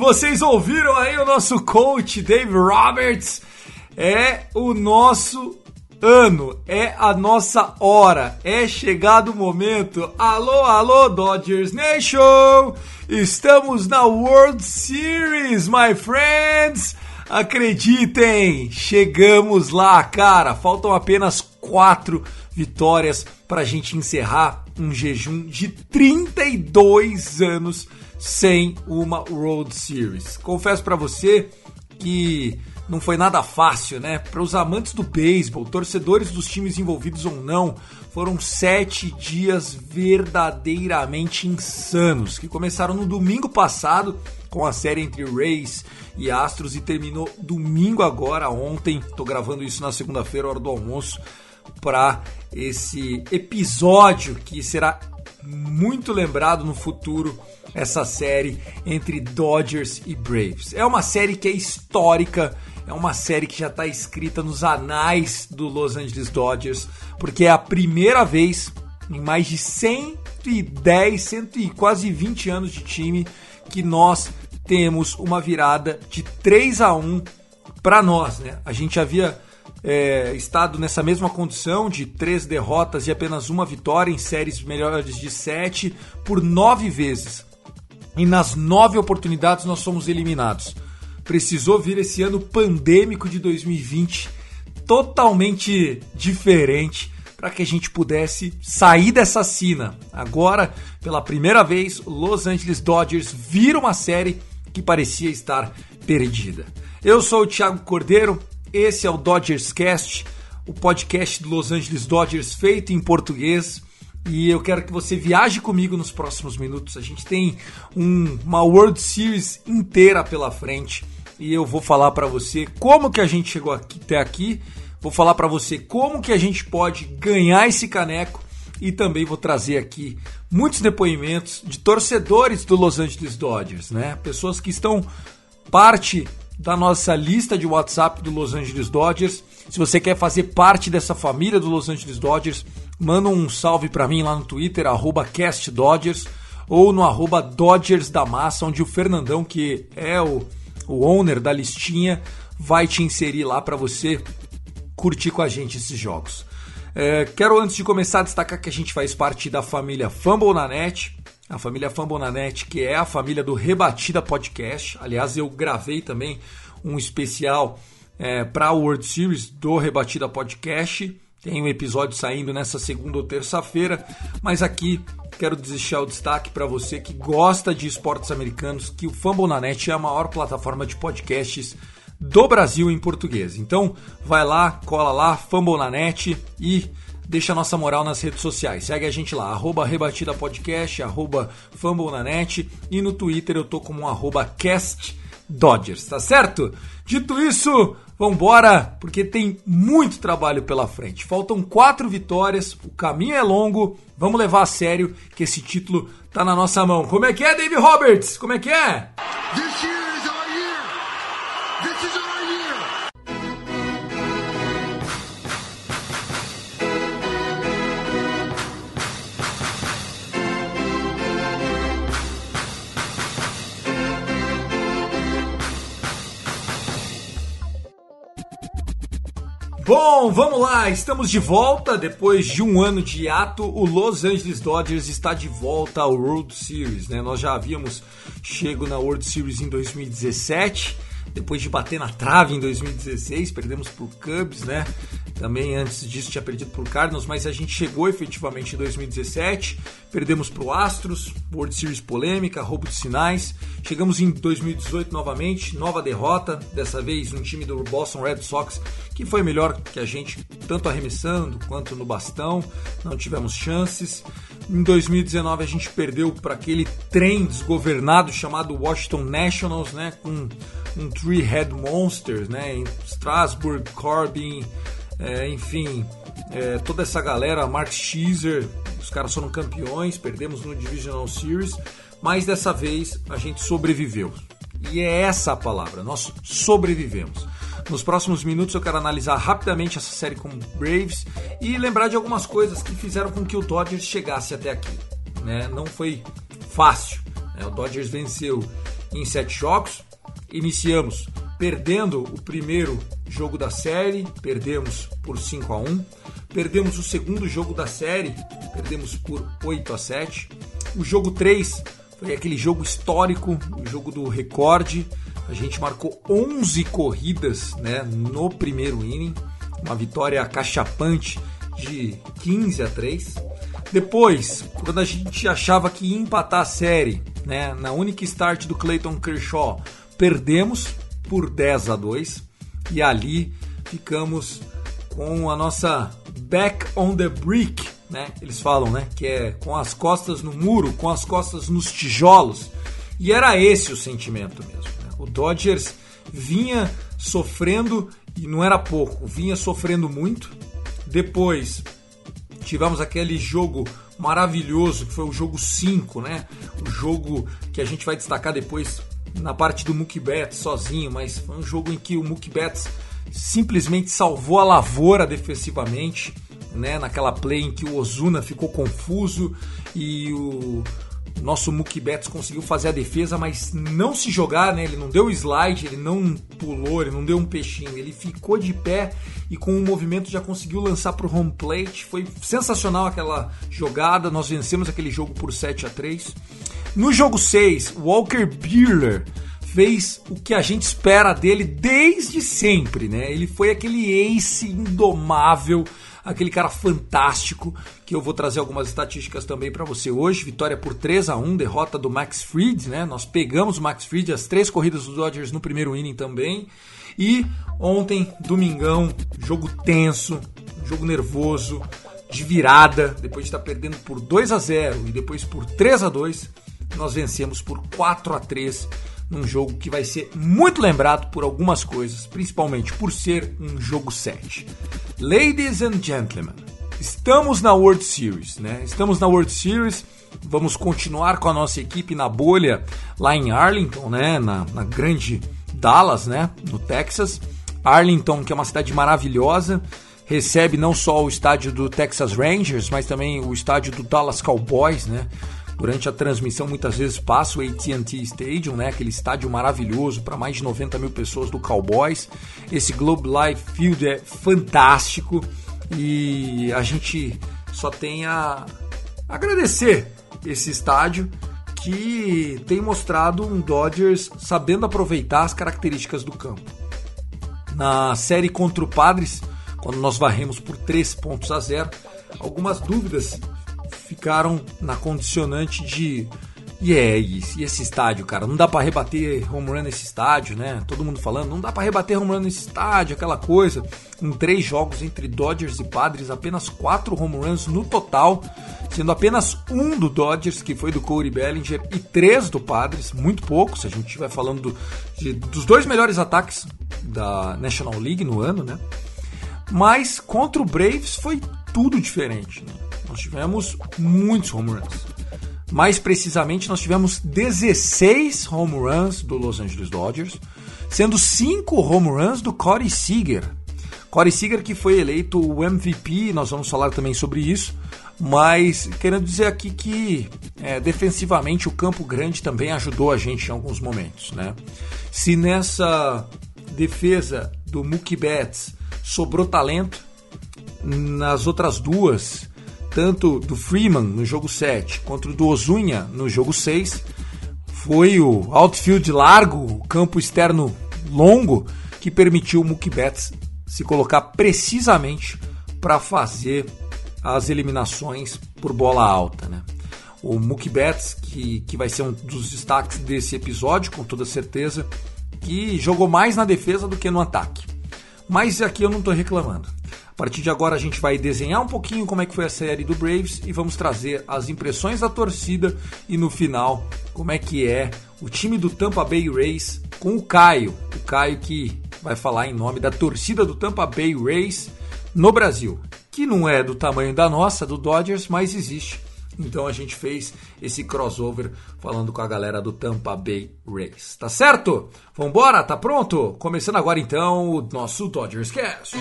Vocês ouviram aí o nosso coach Dave Roberts? É o nosso ano, é a nossa hora, é chegado o momento. Alô, alô, Dodgers Nation! Estamos na World Series, my friends! Acreditem, chegamos lá, cara. Faltam apenas quatro vitórias para a gente encerrar um jejum de 32 anos sem uma World Series. Confesso para você que não foi nada fácil, né? Para os amantes do beisebol, torcedores dos times envolvidos ou não, foram sete dias verdadeiramente insanos que começaram no domingo passado com a série entre Rays e Astros e terminou domingo agora, ontem. Tô gravando isso na segunda-feira, hora do almoço, para esse episódio que será muito lembrado no futuro essa série entre Dodgers e Braves. É uma série que é histórica, é uma série que já está escrita nos anais do Los Angeles Dodgers, porque é a primeira vez em mais de 110, 100 e quase 20 anos de time que nós temos uma virada de 3 a 1 para nós, né? A gente havia é, estado nessa mesma condição de três derrotas e apenas uma vitória em séries melhores de sete por nove vezes. E nas nove oportunidades nós somos eliminados. Precisou vir esse ano pandêmico de 2020 totalmente diferente para que a gente pudesse sair dessa sina. Agora, pela primeira vez, Los Angeles Dodgers vira uma série que parecia estar perdida. Eu sou o Thiago Cordeiro, esse é o Dodgers Cast, o podcast do Los Angeles Dodgers feito em português. E eu quero que você viaje comigo nos próximos minutos. A gente tem um- uma World Series inteira pela frente e eu vou falar para você como que a gente chegou aqui, até aqui. Vou falar para você como que a gente pode ganhar esse caneco e também vou trazer aqui muitos depoimentos de torcedores do Los Angeles Dodgers, né? Pessoas que estão parte da nossa lista de WhatsApp do Los Angeles Dodgers. Se você quer fazer parte dessa família do Los Angeles Dodgers, manda um salve para mim lá no Twitter, CastDodgers, ou no arroba Dodgers da Massa, onde o Fernandão, que é o, o owner da listinha, vai te inserir lá para você curtir com a gente esses jogos. É, quero, antes de começar, destacar que a gente faz parte da família Fumble na Net, a família Fumble na Net, que é a família do Rebatida Podcast. Aliás, eu gravei também um especial é, para a World Series do Rebatida Podcast. Tem um episódio saindo nessa segunda ou terça-feira, mas aqui quero deixar o destaque para você que gosta de esportes americanos, que o Fumble na Net é a maior plataforma de podcasts do Brasil em português. Então, vai lá, cola lá, Fumble na Net e deixa a nossa moral nas redes sociais. Segue a gente lá, arroba Rebatida Podcast, arroba Fumble na Net e no Twitter eu tô como arroba Cast Dodgers, tá certo? Dito isso, vambora, porque tem muito trabalho pela frente. Faltam quatro vitórias, o caminho é longo, vamos levar a sério que esse título tá na nossa mão. Como é que é, Dave Roberts? Como é que é? This Bom, vamos lá, estamos de volta. Depois de um ano de hiato, o Los Angeles Dodgers está de volta ao World Series. Né? Nós já havíamos chego na World Series em 2017 depois de bater na trave em 2016, perdemos por Cubs, né? Também antes disso tinha perdido por Cardinals, mas a gente chegou efetivamente em 2017, perdemos para o Astros, World Series polêmica, roubo de sinais. Chegamos em 2018 novamente, nova derrota, dessa vez um time do Boston Red Sox que foi melhor que a gente, tanto arremessando quanto no bastão, não tivemos chances. Em 2019 a gente perdeu para aquele trem desgovernado chamado Washington Nationals, né, com um Three-Head Monsters, né? Em Strasbourg, Corbin, é, enfim, é, toda essa galera, Mark Schizer, os caras foram campeões, perdemos no Divisional Series, mas dessa vez a gente sobreviveu. E é essa a palavra, nós sobrevivemos. Nos próximos minutos eu quero analisar rapidamente essa série com Braves e lembrar de algumas coisas que fizeram com que o Dodgers chegasse até aqui. Né? Não foi fácil. Né? O Dodgers venceu em sete jogos, Iniciamos perdendo o primeiro jogo da série, perdemos por 5 a 1. Perdemos o segundo jogo da série, perdemos por 8 a 7. O jogo 3 foi aquele jogo histórico, o jogo do recorde. A gente marcou 11 corridas né, no primeiro inning, uma vitória cachapante de 15 a 3. Depois, quando a gente achava que ia empatar a série, né, na única start do Clayton Kershaw, perdemos por 10 a 2 e ali ficamos com a nossa back on the brick, né? Eles falam, né, que é com as costas no muro, com as costas nos tijolos. E era esse o sentimento mesmo. Né? O Dodgers vinha sofrendo e não era pouco, vinha sofrendo muito. Depois tivemos aquele jogo maravilhoso que foi o jogo 5, né? O jogo que a gente vai destacar depois na parte do Mookie Betts sozinho, mas foi um jogo em que o Mookie Betts simplesmente salvou a lavoura defensivamente, né? Naquela play em que o Ozuna ficou confuso e o nosso Mookie Betts conseguiu fazer a defesa, mas não se jogar, né? Ele não deu slide, ele não pulou, ele não deu um peixinho, ele ficou de pé e com o movimento já conseguiu lançar para o home plate. Foi sensacional aquela jogada. Nós vencemos aquele jogo por 7 a 3. No jogo 6, Walker Buehler fez o que a gente espera dele desde sempre, né? Ele foi aquele ace indomável, aquele cara fantástico, que eu vou trazer algumas estatísticas também para você hoje. Vitória por 3 a 1 derrota do Max Fried, né? Nós pegamos o Max Fried, as três corridas dos Dodgers no primeiro inning também. E ontem, domingão, jogo tenso, jogo nervoso, de virada, depois de estar perdendo por 2 a 0 e depois por 3 a 2 nós vencemos por 4 a 3 num jogo que vai ser muito lembrado por algumas coisas, principalmente por ser um jogo 7. Ladies and gentlemen, estamos na World Series, né? Estamos na World Series. Vamos continuar com a nossa equipe na bolha lá em Arlington, né? Na, na grande Dallas, né? No Texas. Arlington, que é uma cidade maravilhosa, recebe não só o estádio do Texas Rangers, mas também o estádio do Dallas Cowboys, né? Durante a transmissão, muitas vezes passa o AT&T Stadium, né? Aquele estádio maravilhoso para mais de 90 mil pessoas do Cowboys. Esse Globe Life Field é fantástico e a gente só tem a agradecer esse estádio que tem mostrado um Dodgers sabendo aproveitar as características do campo. Na série contra o Padres, quando nós varremos por 3 pontos a 0, algumas dúvidas ficaram na condicionante de e é isso, e esse estádio, cara, não dá para rebater home run nesse estádio, né? Todo mundo falando, não dá para rebater home run nesse estádio, aquela coisa. Em três jogos entre Dodgers e Padres, apenas quatro home runs no total, sendo apenas um do Dodgers, que foi do Corey Bellinger, e três do Padres, muito pouco, se a gente estiver falando do, de, dos dois melhores ataques da National League no ano, né? Mas contra o Braves foi tudo diferente, né? Nós tivemos muitos home runs. Mais precisamente, nós tivemos 16 home runs do Los Angeles Dodgers, sendo 5 home runs do Corey Seager. Corey Seager que foi eleito o MVP, nós vamos falar também sobre isso, mas querendo dizer aqui que é, defensivamente o campo grande também ajudou a gente em alguns momentos, né? Se nessa defesa do Mookie Betts sobrou talento. Nas outras duas, tanto do Freeman no jogo 7 quanto do Ozunha no jogo 6, foi o outfield largo, o campo externo longo, que permitiu o Mookie Betts se colocar precisamente para fazer as eliminações por bola alta. Né? O Mookie Betts, que, que vai ser um dos destaques desse episódio, com toda certeza, que jogou mais na defesa do que no ataque. Mas aqui eu não estou reclamando. A partir de agora a gente vai desenhar um pouquinho como é que foi a série do Braves e vamos trazer as impressões da torcida e no final como é que é o time do Tampa Bay Rays com o Caio, o Caio que vai falar em nome da torcida do Tampa Bay Rays no Brasil, que não é do tamanho da nossa, do Dodgers, mas existe então a gente fez esse crossover falando com a galera do Tampa Bay Rays. Tá certo? Vambora? Tá pronto? Começando agora então o nosso Dodgers Cast.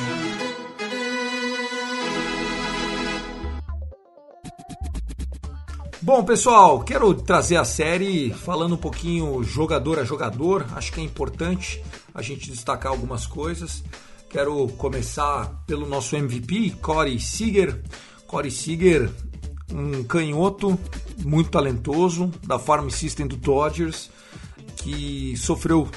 Bom, pessoal, quero trazer a série falando um pouquinho jogador a jogador. Acho que é importante a gente destacar algumas coisas. Quero começar pelo nosso MVP, Corey Seager. Corey Seager um canhoto muito talentoso da Farm System do Dodgers, que sofreu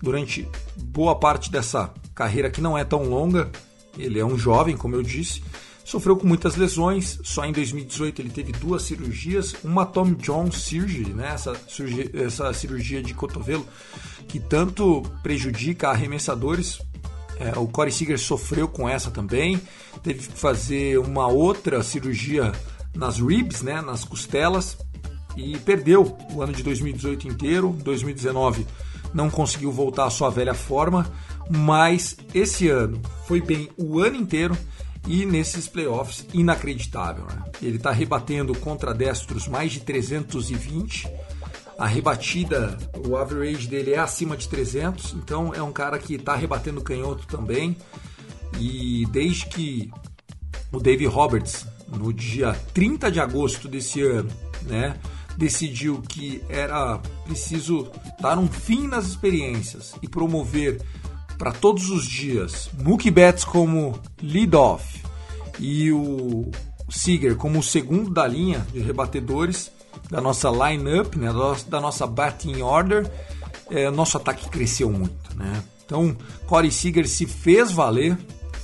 durante boa parte dessa carreira que não é tão longa. Ele é um jovem, como eu disse, sofreu com muitas lesões. Só em 2018 ele teve duas cirurgias, uma Tom John Surgery, né? essa, cirurgia, essa cirurgia de cotovelo que tanto prejudica arremessadores. É, o Corey Seager sofreu com essa também. Teve que fazer uma outra cirurgia nas ribs, né, nas costelas, e perdeu o ano de 2018 inteiro. 2019 não conseguiu voltar à sua velha forma, mas esse ano foi bem o ano inteiro e nesses playoffs inacreditável. Né? Ele está rebatendo contra destros mais de 320. A rebatida, o average dele é acima de 300, então é um cara que está rebatendo canhoto também. E desde que o Dave Roberts no dia 30 de agosto desse ano, né, decidiu que era preciso dar um fim nas experiências e promover para todos os dias Mookie Betts como lead-off e o Seager como o segundo da linha de rebatedores da nossa line-up, né, da nossa batting order, é, nosso ataque cresceu muito. Né? Então, Corey Seager se fez valer,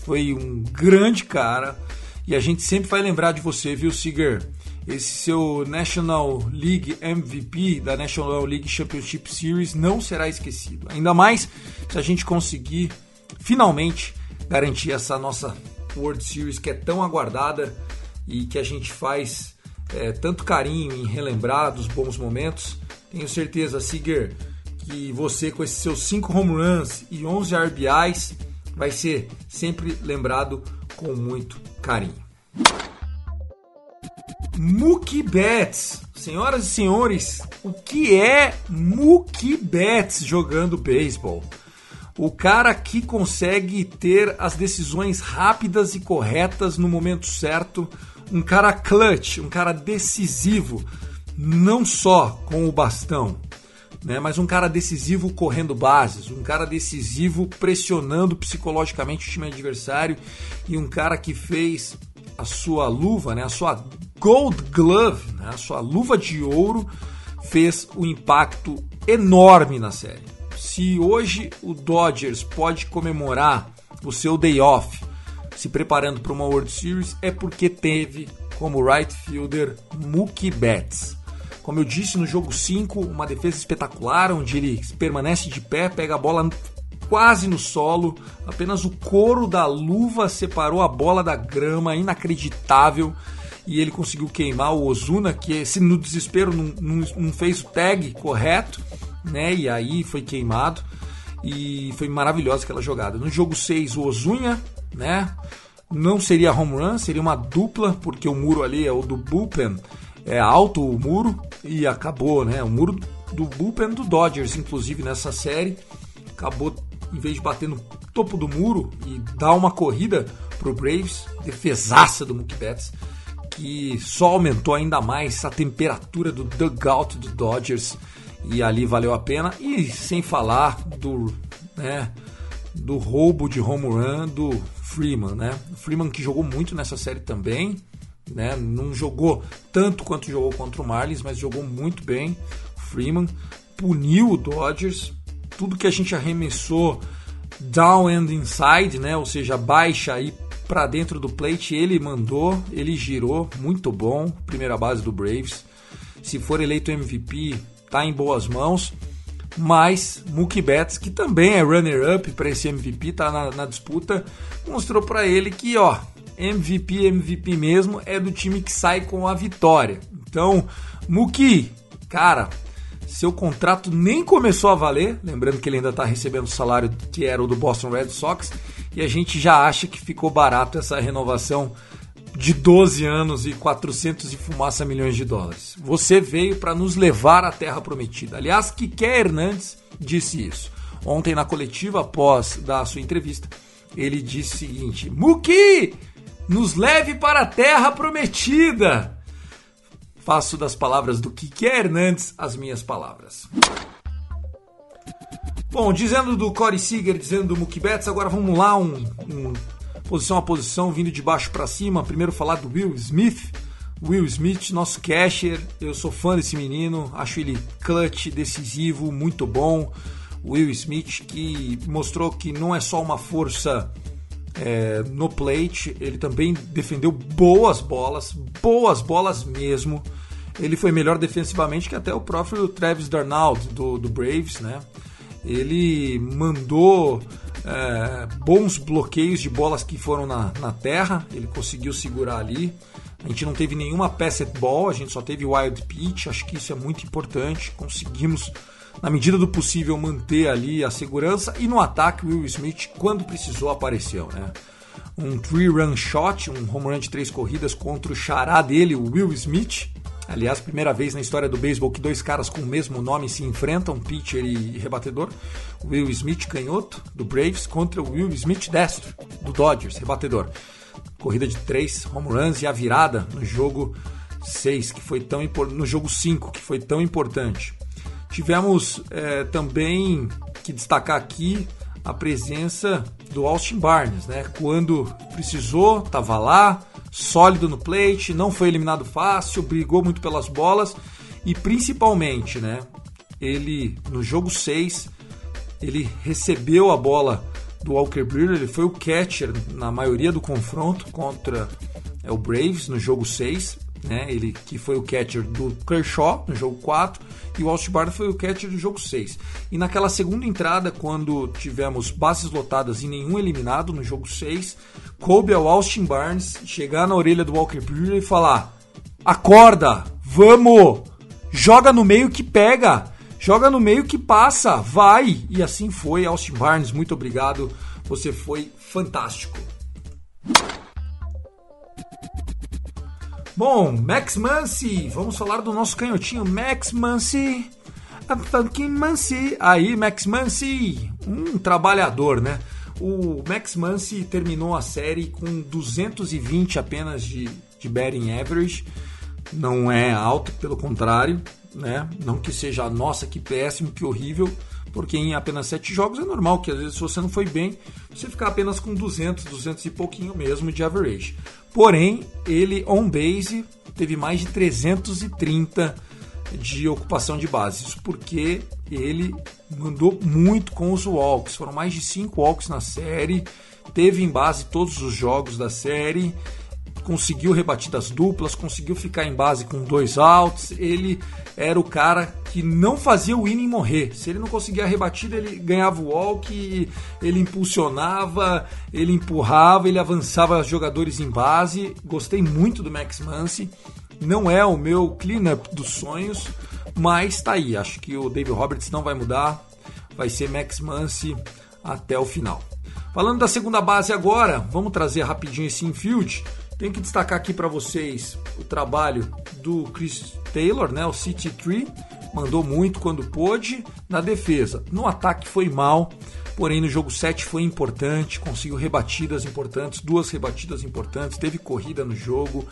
foi um grande cara, e a gente sempre vai lembrar de você, viu, Seager? Esse seu National League MVP da National League Championship Series não será esquecido. Ainda mais se a gente conseguir finalmente garantir essa nossa World Series que é tão aguardada e que a gente faz é, tanto carinho em relembrar dos bons momentos. Tenho certeza, Seager, que você com esses seus 5 home runs e 11 RBIs vai ser sempre lembrado com muito carinho. Mookie Betts. Senhoras e senhores, o que é Mookie Betts jogando beisebol? O cara que consegue ter as decisões rápidas e corretas no momento certo, um cara clutch, um cara decisivo, não só com o bastão, né, mas um cara decisivo correndo bases, um cara decisivo pressionando psicologicamente o time adversário e um cara que fez a sua luva, né, a sua Gold Glove, né, sua luva de ouro, fez um impacto enorme na série. Se hoje o Dodgers pode comemorar o seu day off se preparando para uma World Series, é porque teve como right fielder Mookie Betts. Como eu disse no jogo 5, uma defesa espetacular, onde ele permanece de pé, pega a bola quase no solo, apenas o couro da luva separou a bola da grama, inacreditável. E ele conseguiu queimar o Ozuna, que se no desespero não, não, não fez o tag correto, né? E aí foi queimado. E foi maravilhosa aquela jogada. No jogo 6, o Ozunha, né? Não seria home run, seria uma dupla, porque o muro ali é o do bullpen é alto o muro e acabou, né? O muro do bullpen do Dodgers, inclusive nessa série, acabou em vez de bater no topo do muro e dar uma corrida pro Braves, defesaça do Mookie Betts, que só aumentou ainda mais a temperatura do dugout do Dodgers e ali valeu a pena. E sem falar do, né, do roubo de home run do Freeman, né? O Freeman que jogou muito nessa série também, né? Não jogou tanto quanto jogou contra o Marlins, mas jogou muito bem. O Freeman puniu o Dodgers. Tudo que a gente arremessou down and inside, né? Ou seja, baixa aí para dentro do plate, ele mandou, ele girou, muito bom. Primeira base do Braves. Se for eleito MVP, tá em boas mãos. Mas Mookie Betts, que também é runner-up para esse MVP, tá na, na disputa, mostrou para ele que, ó, MVP, MVP mesmo, é do time que sai com a vitória. Então, Mookie, cara, seu contrato nem começou a valer, lembrando que ele ainda está recebendo o salário que era o do Boston Red Sox, e a gente já acha que ficou barato essa renovação de 12 anos e 400 e fumaça milhões de dólares. Você veio para nos levar à Terra Prometida. Aliás, Kike Hernandes disse isso. Ontem na coletiva, após da sua entrevista, ele disse o seguinte: Muki, nos leve para a Terra Prometida. Faço das palavras do Kike Hernandes as minhas palavras. Bom, dizendo do Corey Seager, dizendo do Mookie Betts, agora vamos lá, um, um posição a posição, vindo de baixo para cima. Primeiro falar do Will Smith. Will Smith, nosso catcher, eu sou fã desse menino, acho ele clutch, decisivo, muito bom. Will Smith que mostrou que não é só uma força é, no plate, ele também defendeu boas bolas, boas bolas mesmo. Ele foi melhor defensivamente que até o próprio Travis Darnold do, do Braves, né? Ele mandou é, bons bloqueios de bolas que foram na, na terra, ele conseguiu segurar ali. A gente não teve nenhuma pass ball, a gente só teve wild pitch, acho que isso é muito importante. Conseguimos, na medida do possível, manter ali a segurança. E no ataque, Will Smith, quando precisou, apareceu. Né? Um three-run shot, um home run de três corridas contra o xará dele, o Will Smith. Aliás, primeira vez na história do beisebol que dois caras com o mesmo nome se enfrentam, pitcher e rebatedor. Will Smith, canhoto, do Braves, contra o Will Smith, destro, do Dodgers, rebatedor. Corrida de três home runs e a virada no jogo 6, que foi tão no jogo 5, que foi tão importante. Tivemos é, também que destacar aqui a presença do Austin Barnes, né? Quando precisou, estava lá, sólido no plate, não foi eliminado fácil, brigou muito pelas bolas e principalmente, né? Ele no jogo 6, ele recebeu a bola do Walker Buehler, ele foi o catcher na maioria do confronto contra é, o Braves no jogo 6, né? Ele que foi o catcher do Kershaw no jogo 4 e o Austin Barnes foi o catcher do jogo 6. E naquela segunda entrada, quando tivemos bases lotadas e nenhum eliminado no jogo 6, coube ao Austin Barnes chegar na orelha do Walker Buehler e falar: "Acorda, vamos! Joga no meio que pega, joga no meio que passa, vai!" E assim foi, Austin Barnes, muito obrigado. Você foi fantástico. Bom, Max Muncy, vamos falar do nosso canhotinho Max Muncy. A fucking Muncy. Aí, Max Muncy, um trabalhador, né? O Max Muncy terminou a série com 220 apenas de, de batting average. Não é alto, pelo contrário, né? Não que seja, nossa, que péssimo, que horrível, porque em apenas 7 jogos é normal que às vezes se você não foi bem, você ficar apenas com 200, 200 e pouquinho mesmo de average. Porém, ele on base teve mais de 330 de ocupação de base. Isso porque ele mandou muito com os walks. Foram mais de 5 walks na série. Teve em base todos os jogos da série conseguiu rebatidas duplas, conseguiu ficar em base com dois outs. Ele era o cara que não fazia o inning morrer. Se ele não conseguia a rebatida, ele ganhava o walk, ele impulsionava, ele empurrava, ele avançava os jogadores em base. Gostei muito do Max Muncy. Não é o meu cleanup dos sonhos, mas tá aí. Acho que o David Roberts não vai mudar. Vai ser Max Muncy até o final. Falando da segunda base agora, vamos trazer rapidinho esse infield. Tenho que destacar aqui para vocês o trabalho do Chris Taylor, né, o City Tree, mandou muito quando pôde na defesa. No ataque foi mal. porém no jogo 7 foi importante, conseguiu rebatidas importantes, duas rebatidas importantes, teve corrida no jogo.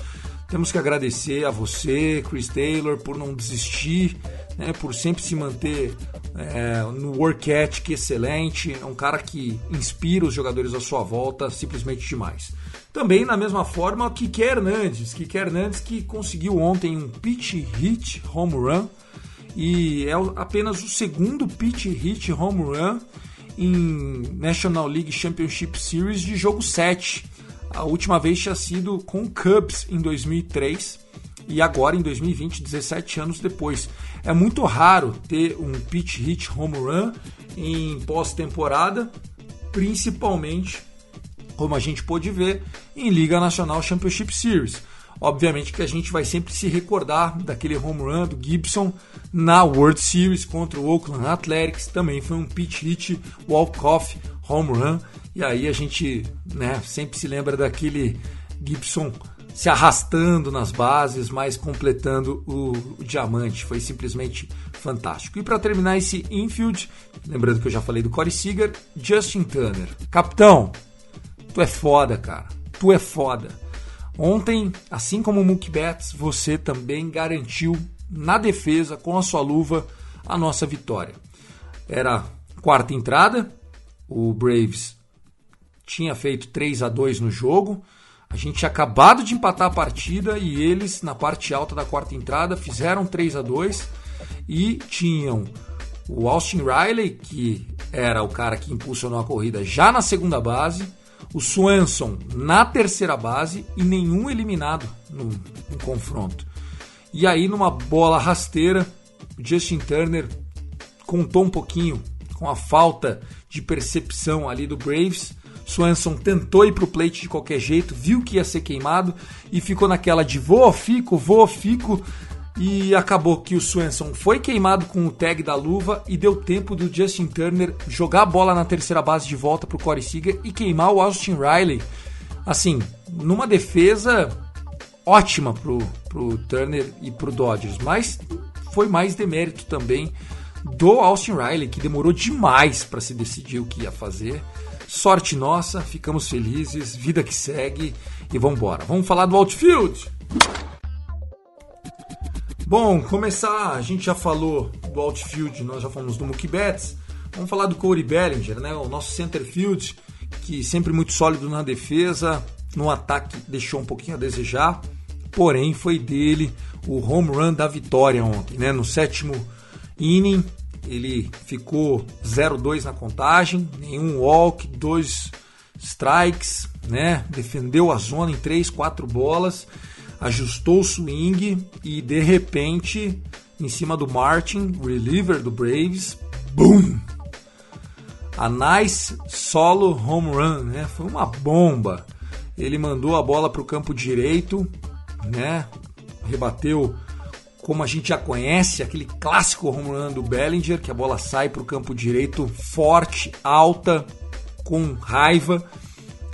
Temos que agradecer a você, Chris Taylor, por não desistir, né, por sempre se manter é, no work ethic excelente. É um cara que inspira os jogadores à sua volta simplesmente demais. Também na mesma forma, Kike Hernandes. Kike Hernandes que conseguiu ontem um pitch hit home run e é apenas o segundo pitch hit home run em National League Championship Series de jogo 7. A última vez tinha sido com Cubs em 2003 e agora em 2020, 17 anos depois. É muito raro ter um pitch hit home run em pós-temporada, principalmente como a gente pôde ver em Liga Nacional Championship Series. Obviamente que a gente vai sempre se recordar daquele home run do Gibson na World Series contra o Oakland Athletics, também foi um pitch hit walk-off home run, e aí a gente né, sempre se lembra daquele Gibson se arrastando nas bases, mas completando o, o diamante. Foi simplesmente fantástico. E para terminar esse infield, lembrando que eu já falei do Corey Seager, Justin Turner. Capitão, tu é foda, cara. Tu é foda. Ontem, assim como o Mookie você também garantiu na defesa com a sua luva a nossa vitória. Era quarta entrada, o Braves tinha feito 3 a 2 no jogo. A gente tinha acabado de empatar a partida e eles, na parte alta da quarta entrada, fizeram 3 a 2 e tinham o Austin Riley, que era o cara que impulsionou a corrida já na segunda base, o Swanson na terceira base e nenhum eliminado no, no confronto. E aí, numa bola rasteira, o Justin Turner contou um pouquinho com a falta de percepção ali do Braves Swanson tentou ir para o plate de qualquer jeito, viu que ia ser queimado e ficou naquela de vou, fico, vou, fico. E acabou que o Swanson foi queimado com o tag da luva e deu tempo do Justin Turner jogar a bola na terceira base de volta para o Corey Seager e queimar o Austin Riley. Assim, numa defesa ótima pro, pro Turner e pro Dodgers, mas foi mais demérito também do Austin Riley, que demorou demais para se decidir o que ia fazer. Sorte nossa, ficamos felizes, vida que segue e vamos embora. Vamos falar do outfield? Bom, começar, a gente já falou do outfield, nós já falamos do Mookie Betts. Vamos falar do Corey Bellinger, né? O nosso center field, que sempre muito sólido na defesa, no ataque deixou um pouquinho a desejar, porém foi dele o home run da vitória ontem, né? No sétimo inning, ele ficou 0-2 na contagem, nenhum walk, dois strikes, né? Defendeu a zona em 3, 4 bolas, ajustou o swing e de repente, em cima do Martin, reliever do Braves, boom! A nice solo home run, né? Foi uma bomba. Ele mandou a bola para o campo direito, né? Rebateu como a gente já conhece, aquele clássico home run do Bellinger, que a bola sai para o campo direito forte, alta, com raiva,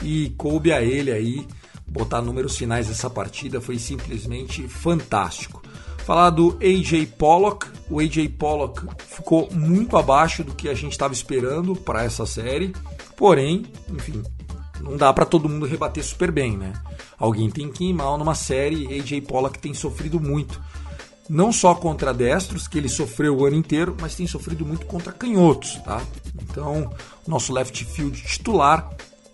e coube a ele aí botar números finais dessa partida, foi simplesmente fantástico. Falar do AJ Pollock, o AJ Pollock ficou muito abaixo do que a gente estava esperando para essa série, porém, enfim, não dá para todo mundo rebater super bem, né? Alguém tem que ir mal numa série, AJ Pollock tem sofrido muito não só contra destros, que ele sofreu o ano inteiro, mas tem sofrido muito contra canhotos, tá? Então, nosso left field titular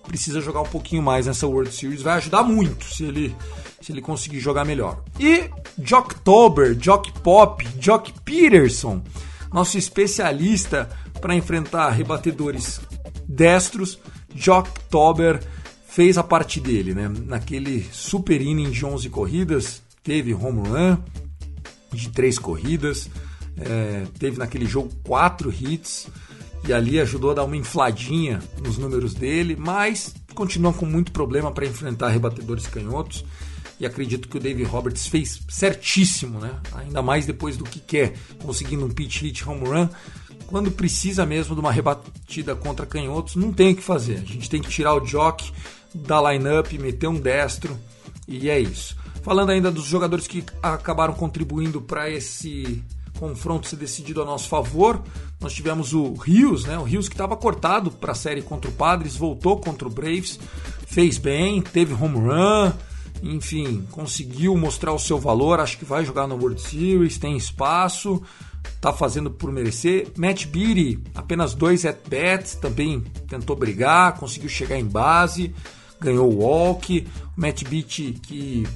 precisa jogar um pouquinho mais nessa World Series, vai ajudar muito se ele se ele conseguir jogar melhor. E Jocktober, Jock Pop, Jock Peterson, nosso especialista para enfrentar rebatedores destros, Jocktober fez a parte dele, né? Naquele super inning de 11 corridas, teve home run, de três corridas. É, teve naquele jogo quatro hits e ali ajudou a dar uma infladinha nos números dele, mas continua com muito problema para enfrentar rebatedores canhotos. E acredito que o Dave Roberts fez certíssimo, né? Ainda mais depois do que quer, conseguindo um pitch hit home run. Quando precisa mesmo de uma rebatida contra canhotos, não tem o que fazer. A gente tem que tirar o jock da lineup, meter um destro e é isso. Falando ainda dos jogadores que acabaram contribuindo para esse confronto ser decidido a nosso favor, Nós tivemos o Rios, né? O Rios que estava cortado para a série contra o Padres, voltou contra o Braves, fez bem, teve home run, enfim, conseguiu mostrar o seu valor. Acho que vai jogar no World Series, tem espaço, tá fazendo por merecer. Matt Beatty, apenas dois at-bats, também tentou brigar, conseguiu chegar em base, ganhou o walk. Matt Beatty que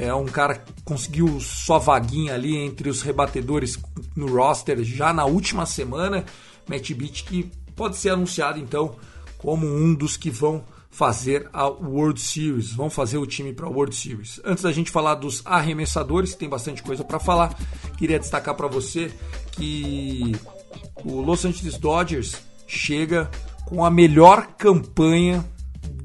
é um cara que conseguiu sua vaguinha ali entre os rebatedores no roster já na última semana. Matt Beat que pode ser anunciado então como um dos que vão fazer a World Series, vão fazer o time para a World Series. Antes da gente falar dos arremessadores, tem bastante coisa para falar, queria destacar para você que o Los Angeles Dodgers chega com a melhor campanha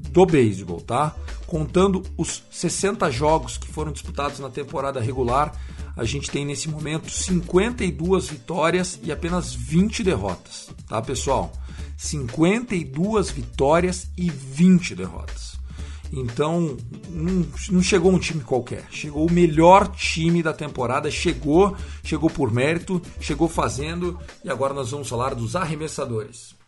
do beisebol, tá? Contando os 60 jogos que foram disputados na temporada regular, a gente tem nesse momento 52 vitórias e apenas 20 derrotas, tá, pessoal? 52 vitórias e 20 derrotas. Então, não, chegou um time qualquer, chegou o melhor time da temporada, chegou, chegou por mérito, chegou fazendo, e agora nós vamos falar dos arremessadores.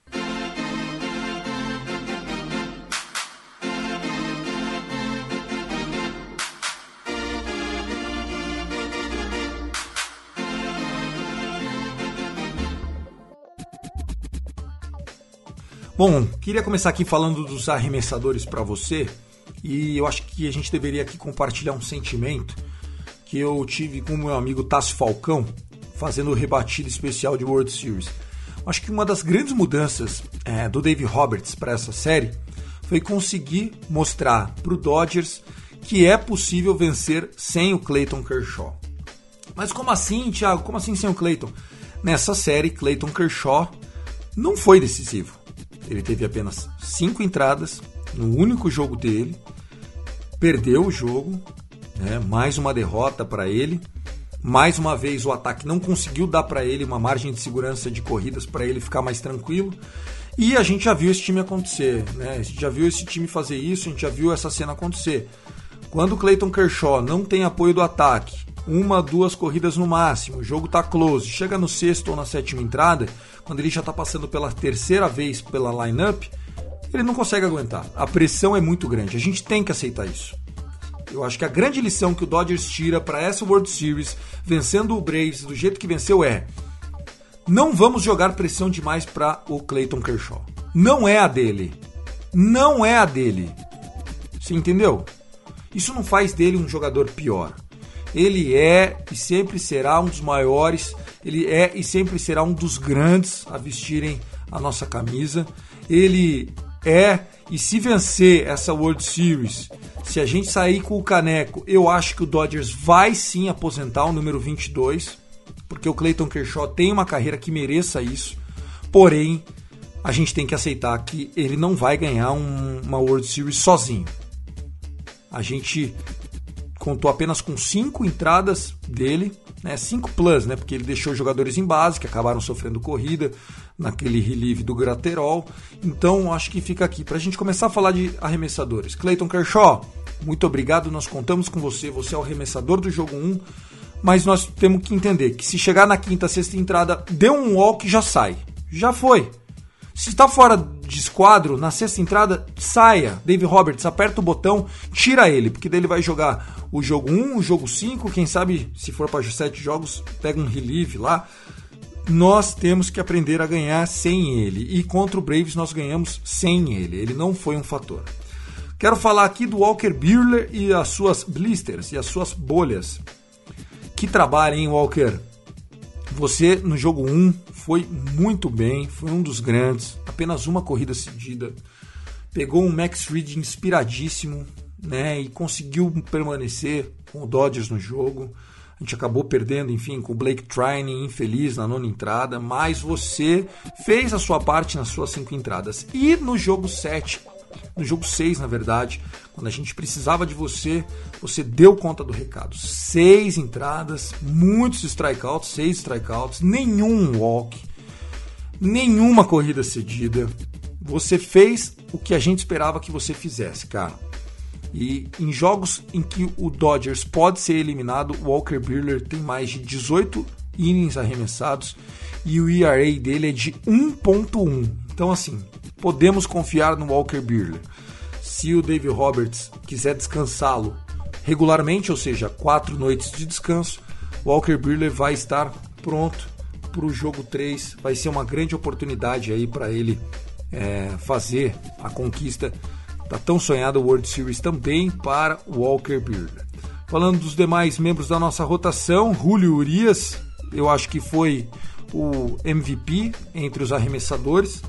Bom, queria começar aqui falando dos arremessadores para você e eu acho que a gente deveria aqui compartilhar um sentimento que eu tive com meu amigo Tássio Falcão fazendo o rebatido especial de World Series. Acho que uma das grandes mudanças é, do Dave Roberts para essa série foi conseguir mostrar para o Dodgers que é possível vencer sem o Clayton Kershaw. Mas como assim, Thiago? Como assim sem o Clayton? Nessa série, Clayton Kershaw não foi decisivo. Ele teve apenas cinco entradas no único jogo dele, perdeu o jogo, né? mais uma derrota para ele. Mais uma vez o ataque não conseguiu dar para ele uma margem de segurança de corridas para ele ficar mais tranquilo. E a gente já viu esse time acontecer, né? A gente já viu esse time fazer isso, a gente já viu essa cena acontecer. Quando o Clayton Kershaw não tem apoio do ataque, uma, duas corridas no máximo, o jogo tá close, chega no sexto ou na sétima entrada, quando ele já está passando pela terceira vez pela lineup, ele não consegue aguentar. A pressão é muito grande. A gente tem que aceitar isso. Eu acho que a grande lição que o Dodgers tira para essa World Series, vencendo o Braves do jeito que venceu, é: não vamos jogar pressão demais para o Clayton Kershaw. Não é a dele. Não é a dele. Você entendeu? Isso não faz dele um jogador pior. Ele é e sempre será um dos maiores ele é e sempre será um dos grandes a vestirem a nossa camisa. Ele é e se vencer essa World Series, se a gente sair com o caneco, eu acho que o Dodgers vai sim aposentar o número 22, porque o Clayton Kershaw tem uma carreira que mereça isso. Porém, a gente tem que aceitar que ele não vai ganhar um, uma World Series sozinho. A gente contou apenas com cinco entradas dele né? 5 plus, né? Porque ele deixou jogadores em base que acabaram sofrendo corrida naquele relieve do Graterol. Então acho que fica aqui para a gente começar a falar de arremessadores. Clayton Kershaw, muito obrigado, nós contamos com você. Você é o arremessador do jogo 1. Mas nós temos que entender que se chegar na quinta, sexta entrada, deu um walk, já sai. Já foi. Se está fora de esquadro, na sexta entrada, saia. Dave Roberts, aperta o botão, tira ele, porque daí ele vai jogar o jogo 1, o jogo 5, quem sabe, se for para 7 jogos, pega um relieve lá. Nós temos que aprender a ganhar sem ele. E contra o Braves nós ganhamos sem ele. Ele não foi um fator. Quero falar aqui do Walker Buehler e as suas blisters e as suas bolhas. Que trabalho, hein, Walker? Você no jogo 1 foi muito bem, foi um dos grandes, apenas uma corrida cedida. Pegou um Max Fried inspiradíssimo, né, e conseguiu permanecer com o Dodgers no jogo. A gente acabou perdendo, enfim, com o Blake Trine infeliz na nona entrada, mas você fez a sua parte nas suas cinco entradas. E no jogo 7, no jogo 6, na verdade, quando a gente precisava de você, você deu conta do recado. Seis entradas, muitos strikeouts, seis strikeouts, nenhum walk, nenhuma corrida cedida. Você fez o que a gente esperava que você fizesse, cara. E em jogos em que o Dodgers pode ser eliminado, o Walker Buehler tem mais de 18 innings arremessados e o ERA dele é de 1.1. Então assim, podemos confiar no Walker Buehler. Se o Dave Roberts quiser descansá-lo regularmente, ou seja, quatro noites de descanso, Walker Buehler vai estar pronto para o jogo 3. Vai ser uma grande oportunidade aí para ele é, fazer a conquista da tão sonhada World Series também para Walker Buehler. Falando dos demais membros da nossa rotação, Julio Urias, eu acho que foi o MVP entre os arremessadores.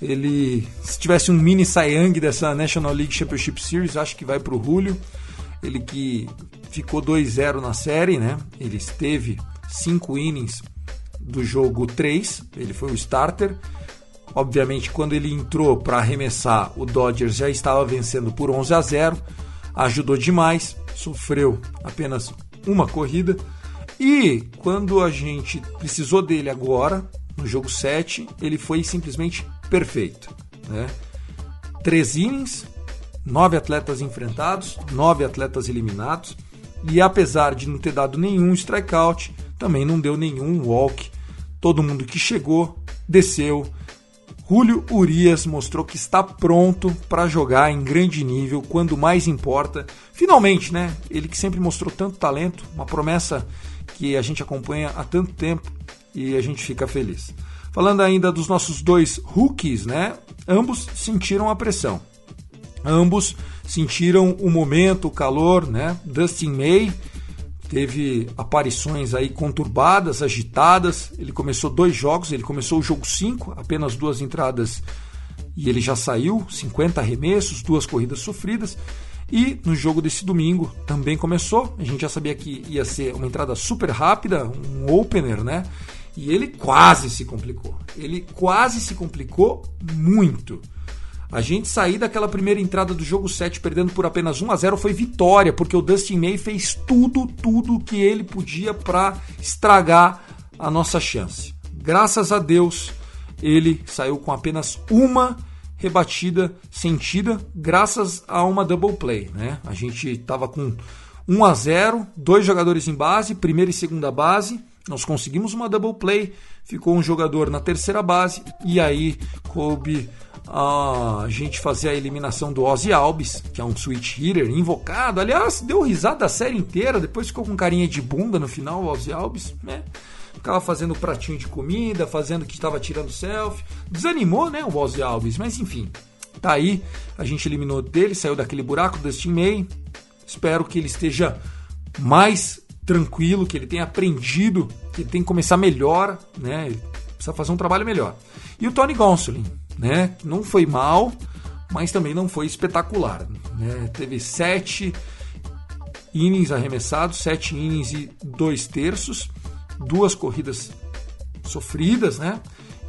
Ele, se tivesse um mini Young dessa National League Championship Series, acho que vai para o Julio. Ele que ficou 2-0 na série, né? Ele esteve 5 innings do jogo 3, ele foi o starter. Obviamente, quando ele entrou para arremessar, o Dodgers já estava vencendo por 11 a 0, ajudou demais, sofreu apenas uma corrida. E quando a gente precisou dele agora, no jogo 7, ele foi simplesmente perfeito. Né? Três innings, nove atletas enfrentados, nove atletas eliminados. E apesar de não ter dado nenhum strikeout, também não deu nenhum walk. Todo mundo que chegou desceu. Julio Urias mostrou que está pronto para jogar em grande nível quando mais importa. Finalmente, né? Ele que sempre mostrou tanto talento, uma promessa que a gente acompanha há tanto tempo e a gente fica feliz. Falando ainda dos nossos dois rookies, né? Ambos sentiram a pressão. Ambos sentiram o momento, o calor, né? Dustin May teve aparições aí conturbadas, agitadas. Ele começou dois jogos, ele começou o jogo 5, apenas duas entradas e ele já saiu, 50 arremessos, duas corridas sofridas. E no jogo desse domingo também começou. A gente já sabia que ia ser uma entrada super rápida, um opener, né? E ele quase se complicou. Ele quase se complicou muito. A gente sair daquela primeira entrada do jogo 7 perdendo por apenas 1 a 0 foi vitória, porque o Dustin May fez tudo, tudo que ele podia para estragar a nossa chance. Graças a Deus, ele saiu com apenas uma rebatida sentida, graças a uma double play, né? A gente estava com 1 a 0, dois jogadores em base, primeira e segunda base. Nós conseguimos uma double play, ficou um jogador na terceira base e aí coube a gente fazer a eliminação do Ozzy Alves, que é um switch hitter invocado. Aliás, deu risada a série inteira, depois ficou com carinha de bunda no final, o Ozzy Alves, né? Ficava fazendo pratinho de comida, fazendo que estava tirando selfie. Desanimou, né, o Ozzy Alves, mas enfim. Tá aí, a gente eliminou dele, saiu daquele buraco do Dustin May. Espero que ele esteja mais tranquilo, que ele tenha aprendido, que ele tem que começar melhor, né? Ele precisa fazer um trabalho melhor. E o Tony Gonsolin, né? Não foi mal, mas também não foi espetacular. Né? Teve sete innings arremessados, sete innings e dois terços, duas corridas sofridas, né?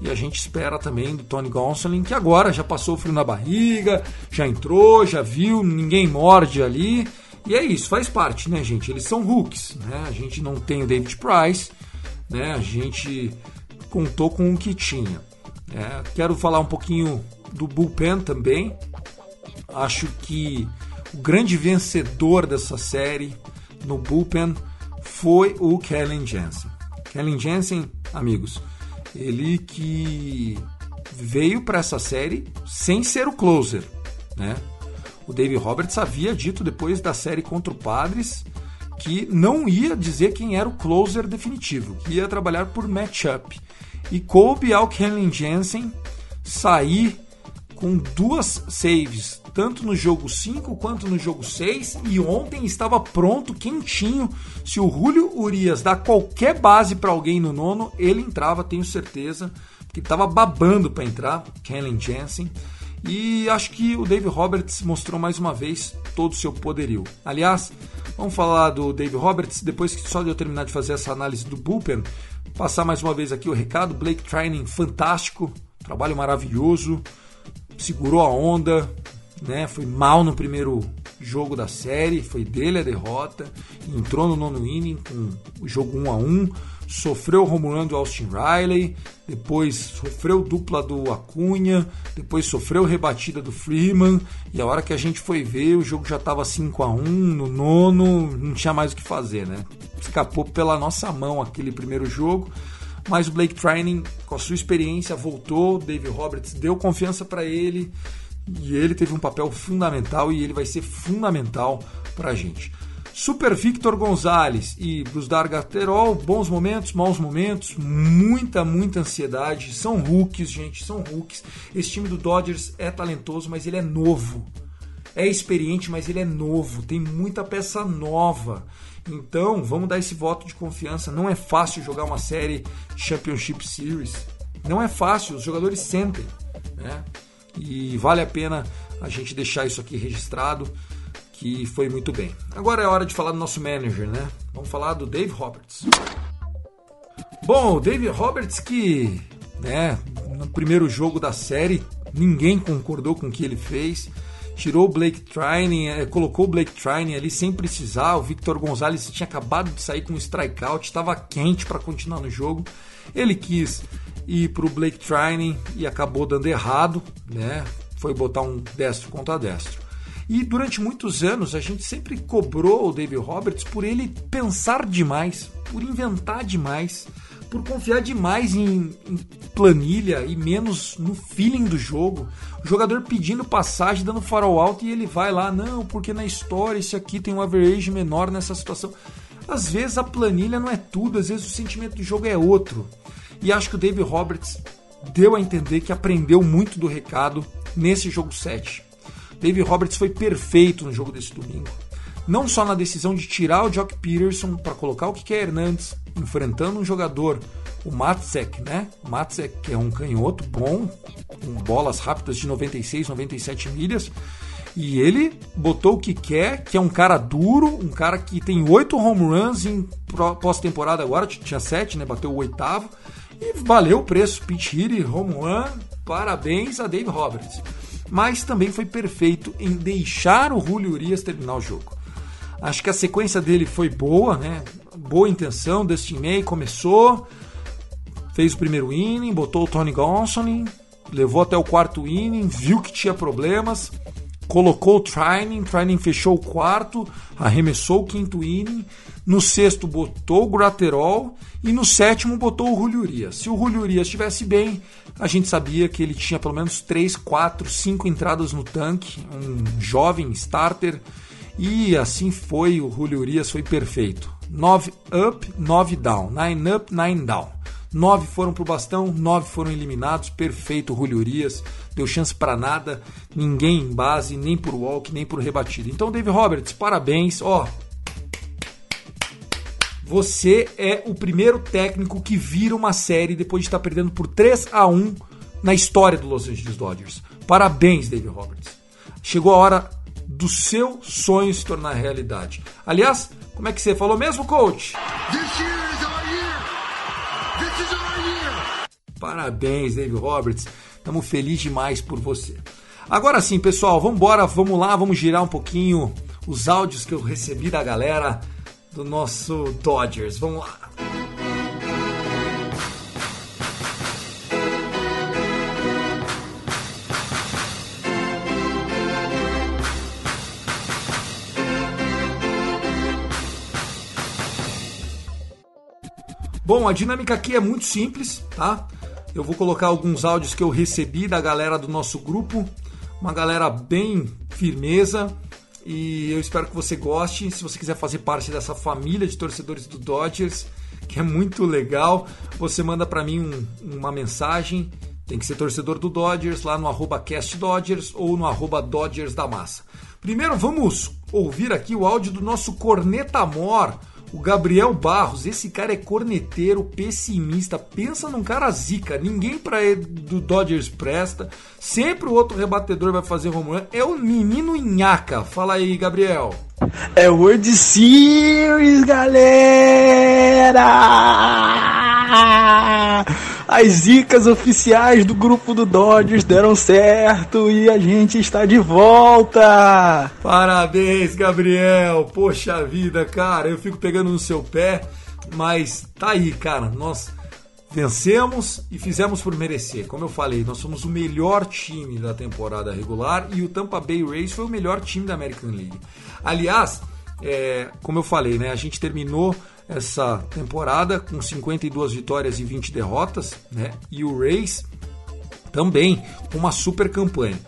E a gente espera também do Tony Gonsolin, que agora já passou frio na barriga, já entrou, já viu, ninguém morde ali. E é isso, faz parte, né, gente? Eles são hooks, né? A gente não tem o David Price, né? A gente contou com o que tinha. É, quero falar um pouquinho do bullpen também. Acho que o grande vencedor dessa série no bullpen foi o Kellen Jensen. Kellen Jensen, amigos, ele que veio para essa série sem ser o closer, né? O Dave Roberts havia dito depois da série contra o Padres que não ia dizer quem era o closer definitivo, que ia trabalhar por matchup e coube ao Kenley Jensen sair com duas saves, tanto no jogo 5 quanto no jogo 6, e ontem estava pronto, quentinho. Se o Julio Urias dá qualquer base para alguém no nono, ele entrava, tenho certeza, porque estava babando para entrar, Kenley Jensen. E acho que o Dave Roberts mostrou mais uma vez todo o seu poderio. Aliás, vamos falar do Dave Roberts depois que só de eu terminar de fazer essa análise do bullpen. Passar mais uma vez aqui o recado. Blake Trining, fantástico, trabalho maravilhoso, segurou a onda, né? Foi mal no primeiro jogo da série, foi dele a derrota, entrou no nono inning com o jogo 1 a 1 sofreu o home do Austin Riley, depois sofreu dupla do Acunha, depois sofreu rebatida do Freeman, e a hora que a gente foi ver, o jogo já estava 5 a 1 no nono, não tinha mais o que fazer, né? escapou pela nossa mão aquele primeiro jogo. Mas o Blake Trining, com a sua experiência, voltou. David Roberts deu confiança para ele e ele teve um papel fundamental e ele vai ser fundamental para a gente. Super Victor Gonzalez e Brusdar Gaterol, bons momentos, maus momentos, muita, muita ansiedade. São rookies, gente, são rookies. Esse time do Dodgers é talentoso, mas ele é novo. É experiente, mas ele é novo. Tem muita peça nova. Então, vamos dar esse voto de confiança. Não é fácil jogar uma série Championship Series. Não é fácil, os jogadores sentem. Né? E vale a pena a gente deixar isso aqui registrado que foi muito bem. Agora é hora de falar do nosso manager, né? Vamos falar do Dave Roberts. Bom, o Dave Roberts que, né, no primeiro jogo da série, ninguém concordou com o que ele fez. Tirou o Blake Trining, é, colocou o Blake Trining ali sem precisar. O Victor Gonzalez tinha acabado de sair com um strikeout, estava quente para continuar no jogo. Ele quis ir para o Blake Trining e acabou dando errado, né? Foi botar um destro contra destro. E durante muitos anos a gente sempre cobrou o David Roberts por ele pensar demais, por inventar demais, por confiar demais em, em, planilha e menos no feeling do jogo. O jogador pedindo passagem, dando farol alto e ele vai lá, não, porque na história esse aqui tem um average menor nessa situação. Às vezes a planilha não é tudo, às vezes o sentimento do jogo é outro. E acho que o David Roberts deu a entender que aprendeu muito do recado nesse jogo 7. David Roberts foi perfeito no jogo desse domingo. Não só na decisão de tirar o Jock Peterson para colocar o Kike Hernandes, enfrentando um jogador, o Matzek, né? O Matzek, que é um canhoto bom, com bolas rápidas de 96, 97 milhas. E ele botou o que quer, que é um cara duro, um cara que tem oito home runs em pós-temporada agora, tinha sete, né? Bateu o oitavo. E valeu o preço. Pitch hit, home run. Parabéns a Dave Roberts mas também foi perfeito em deixar o Julio Urias terminar o jogo. Acho que a sequência dele foi boa, né? Boa intenção, Dustin May começou, fez o primeiro inning, botou o Tony Gonsolin, levou até o quarto inning, viu que tinha problemas, colocou o Trining, Trining fechou o quarto, arremessou o quinto inning, no sexto botou o Graterol e no sétimo botou o Julio Urias. Se o Julio Urias estivesse bem, a gente sabia que ele tinha pelo menos 3, 4, 5 entradas no tanque, um jovem starter, e assim foi, o Julio Urias foi perfeito. 9 up, 9 down, 9 up, 9 down. 9 foram pro bastão, 9 foram eliminados, perfeito, Julio deu chance para nada, ninguém em base, nem por walk, nem por rebatido. Então, Dave Roberts, parabéns, ó, você é o primeiro técnico que vira uma série depois de estar perdendo por 3 a 1 na história do Los Angeles Dodgers. Parabéns, David Roberts. Chegou a hora do seu sonho se tornar realidade. Aliás, como é que você falou mesmo, coach? Parabéns, David Roberts. Estamos felizes demais por você. Agora sim, pessoal, vamos embora, vamos lá, vamos girar um pouquinho os áudios que eu recebi da galera do nosso Dodgers. Vamos lá. Bom, a dinâmica aqui é muito simples, tá? Eu vou colocar alguns áudios que eu recebi da galera do nosso grupo, uma galera bem firmeza, e eu espero que você goste. Se você quiser fazer parte dessa família de torcedores do Dodgers, que é muito legal, você manda para mim um, uma mensagem. Tem que ser torcedor do Dodgers lá no arroba castdodgers ou no arroba Dodgers da Massa. Primeiro vamos ouvir aqui o áudio do nosso Corneta Mor, o Gabriel Barros, esse cara é corneteiro, pessimista, pensa num cara zica, ninguém para ele do Dodgers presta, sempre o outro rebatedor vai fazer home run, é o menino Inhaca. Fala aí, Gabriel. É World Series, galera! As zicas oficiais do grupo do Dodgers deram certo e a gente está de volta! Parabéns, Gabriel! Poxa vida, cara, eu fico pegando no seu pé, mas tá aí, cara. Nós vencemos e fizemos por merecer. Como eu falei, nós somos o melhor time da temporada regular e o Tampa Bay Rays foi o melhor time da American League. Aliás, é, como eu falei, né, a gente terminou essa temporada com 52 vitórias e 20 derrotas, né? E o Rays também uma super campanha.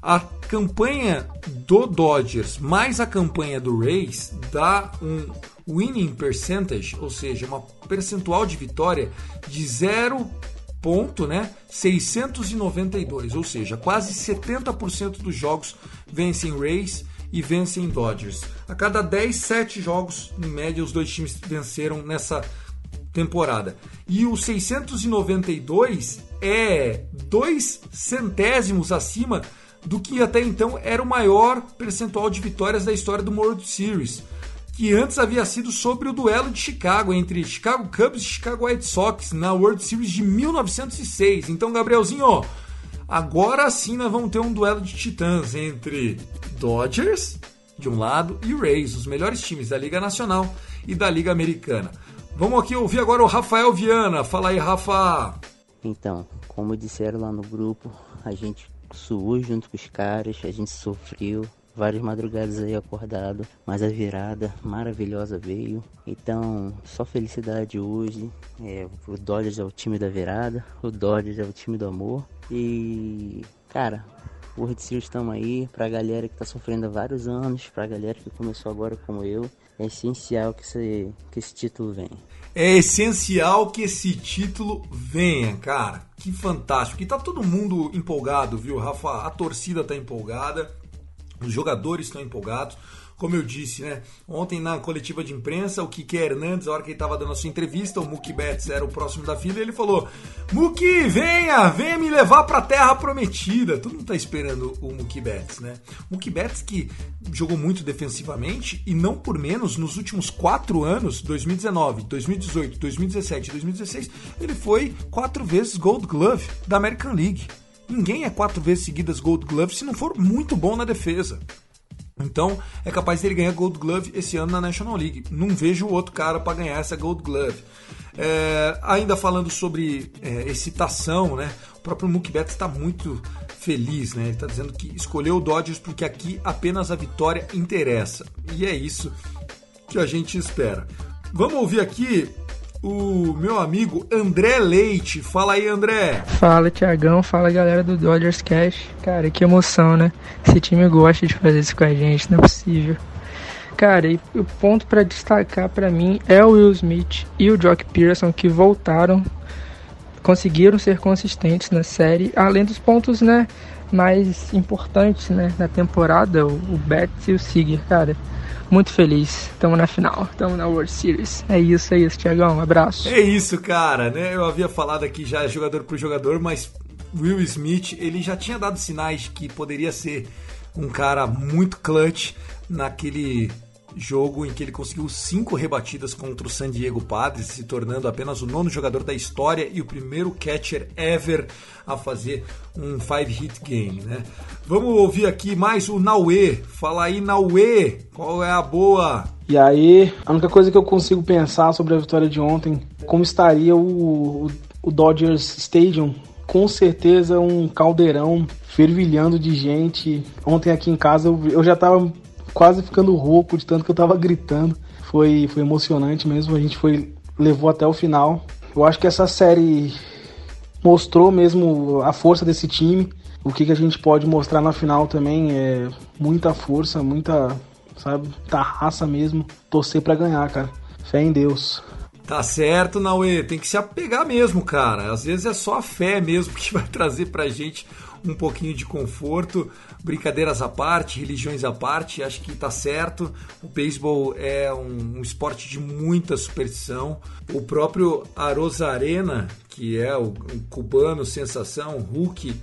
A campanha do Dodgers mais a campanha do Rays dá um winning percentage, ou seja, uma percentual de vitória de 0 ponto, né? 692, ou seja, quase 70% dos jogos vencem Rays e vencem Dodgers. A cada 10, 7 jogos, em média, os dois times venceram nessa temporada. E o 692 é dois centésimos acima do que até então era o maior percentual de vitórias da história do World Series, que antes havia sido sobre o duelo de Chicago entre Chicago Cubs e Chicago White Sox na World Series de 1906. Então, Gabrielzinho, agora sim nós vamos ter um duelo de titãs entre Dodgers, de um lado, e Rays, os melhores times da Liga Nacional e da Liga Americana. Vamos aqui ouvir agora o Rafael Viana. Fala aí, Rafa. Então, como disseram lá no grupo, a gente suou junto com os caras, a gente sofreu, várias madrugadas aí acordado, mas a virada maravilhosa veio. Então, só felicidade hoje. É, o Dodgers é o time da virada, o Dodgers é o time do amor. E, cara, World Series estamos aí, pra galera que tá sofrendo há vários anos, pra galera que começou agora como eu, é essencial que esse, que esse título venha. É essencial que esse título venha, cara. Que fantástico. E tá todo mundo empolgado, viu, Rafa? A torcida tá empolgada, os jogadores estão empolgados como eu disse, né? Ontem na coletiva de imprensa, o Kike Hernandes, a hora que ele estava dando a sua entrevista, o Mookie Betts era o próximo da fila, e ele falou: Mookie, venha, venha me levar para a terra prometida. Todo mundo tá esperando o Mookie Betts, né? Mookie Betts que jogou muito defensivamente e não por menos nos últimos quatro anos, 2019, 2018, 2017 e 2016, ele foi quatro vezes Gold Glove da American League. Ninguém é quatro vezes seguidas Gold Glove se não for muito bom na defesa. Então é capaz dele ganhar Gold Glove esse ano na National League. Não vejo outro cara para ganhar essa Gold Glove. É, ainda falando sobre é, excitação, né? O próprio Mookie Betts está muito feliz, né? Ele está dizendo que escolheu o Dodgers porque aqui apenas a vitória interessa. E é isso que a gente espera. Vamos ouvir aqui o meu amigo André Leite. Fala aí, André. Fala, Tiagão. Fala, galera do Dodgers Cash. Cara, que emoção, né? Esse time gosta de fazer isso com a gente, não é possível. Cara, e o ponto para destacar para mim é o Will Smith e o Jock Pearson que voltaram, conseguiram ser consistentes na série, além dos pontos, né, mais importantes, né, na temporada, o, o Betts e o Seager, cara muito feliz. Estamos na final, estamos na World Series. É isso, é isso, Tiagão. Um abraço. É isso, cara, né? Eu havia falado aqui já jogador por jogador, mas Will Smith, ele já tinha dado sinais que poderia ser um cara muito clutch naquele jogo em que ele conseguiu cinco rebatidas contra o San Diego Padres, se tornando apenas o nono jogador da história e o primeiro catcher ever a fazer um five hit game, né? Vamos ouvir aqui mais o Naue. Fala aí, Naue, qual é a boa? E aí, a única coisa que eu consigo pensar sobre a vitória de ontem, como estaria o, o Dodgers Stadium com certeza um caldeirão fervilhando de gente. Ontem aqui em casa eu, eu já tava quase ficando rouco de tanto que eu tava gritando. Foi, foi emocionante mesmo, a gente foi levou até o final. Eu acho que essa série mostrou mesmo a força desse time. O que, que a gente pode mostrar na final também é muita força, muita, sabe, da raça mesmo. Torcer para ganhar, cara. Fé em Deus. Tá certo, Naue. Tem que se apegar mesmo, cara. Às vezes é só a fé mesmo que vai trazer pra gente um pouquinho de conforto. Brincadeiras à parte, religiões à parte, acho que tá certo. O beisebol é um, um esporte de muita superstição. O próprio Arozarena, que é o, cubano sensação, Hulk,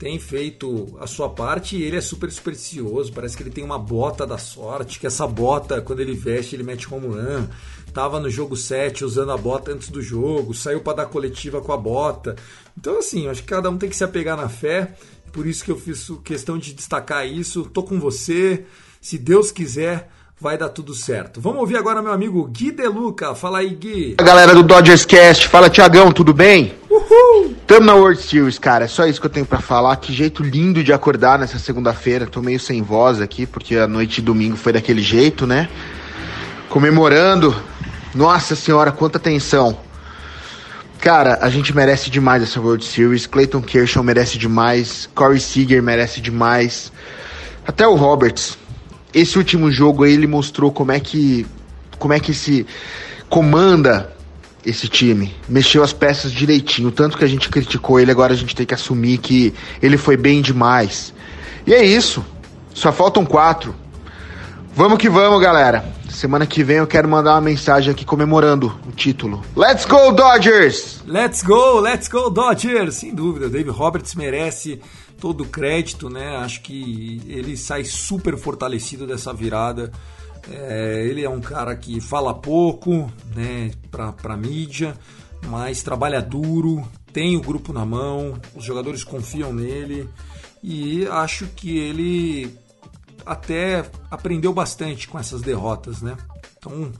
tem feito a sua parte e ele é super supersticioso. Parece que ele tem uma bota da sorte, que essa bota, quando ele veste, ele mete home run. Tava no jogo 7 usando a bota antes do jogo, saiu para dar coletiva com a bota. Então, assim, acho que cada um tem que se apegar na fé. Por isso que eu fiz questão de destacar isso. Tô com você. Se Deus quiser, vai dar tudo certo. Vamos ouvir agora meu amigo Gui Deluca. Fala aí, Gui. A galera do Dodgers Cast, fala Tiagão, tudo bem? Uhul! Tamo na World Series, cara. É só isso que eu tenho para falar. Que jeito lindo de acordar nessa segunda-feira. Tô meio sem voz aqui, porque a noite de domingo foi daquele jeito, né? Comemorando Nossa senhora, quanta tensão. Cara, a gente merece demais essa World Series. Clayton Kershaw merece demais. Corey Seager merece demais. Até o Roberts. Esse último jogo aí ele mostrou como é que como é que se comanda esse time. Mexeu as peças direitinho. Tanto que a gente criticou ele, agora a gente tem que assumir que ele foi bem demais. E é isso. Só faltam quatro. Vamos que vamos, galera. Semana que vem eu quero mandar uma mensagem aqui comemorando o título. Let's go, Dodgers! Let's go, let's go, Dodgers! Sem dúvida, o Dave Roberts merece todo o crédito, né? Acho que ele sai super fortalecido dessa virada. É, ele é um cara que fala pouco, né, pra, pra mídia, mas trabalha duro, tem o grupo na mão, os jogadores confiam nele e acho que ele até aprendeu bastante com essas derrotas, né? Então,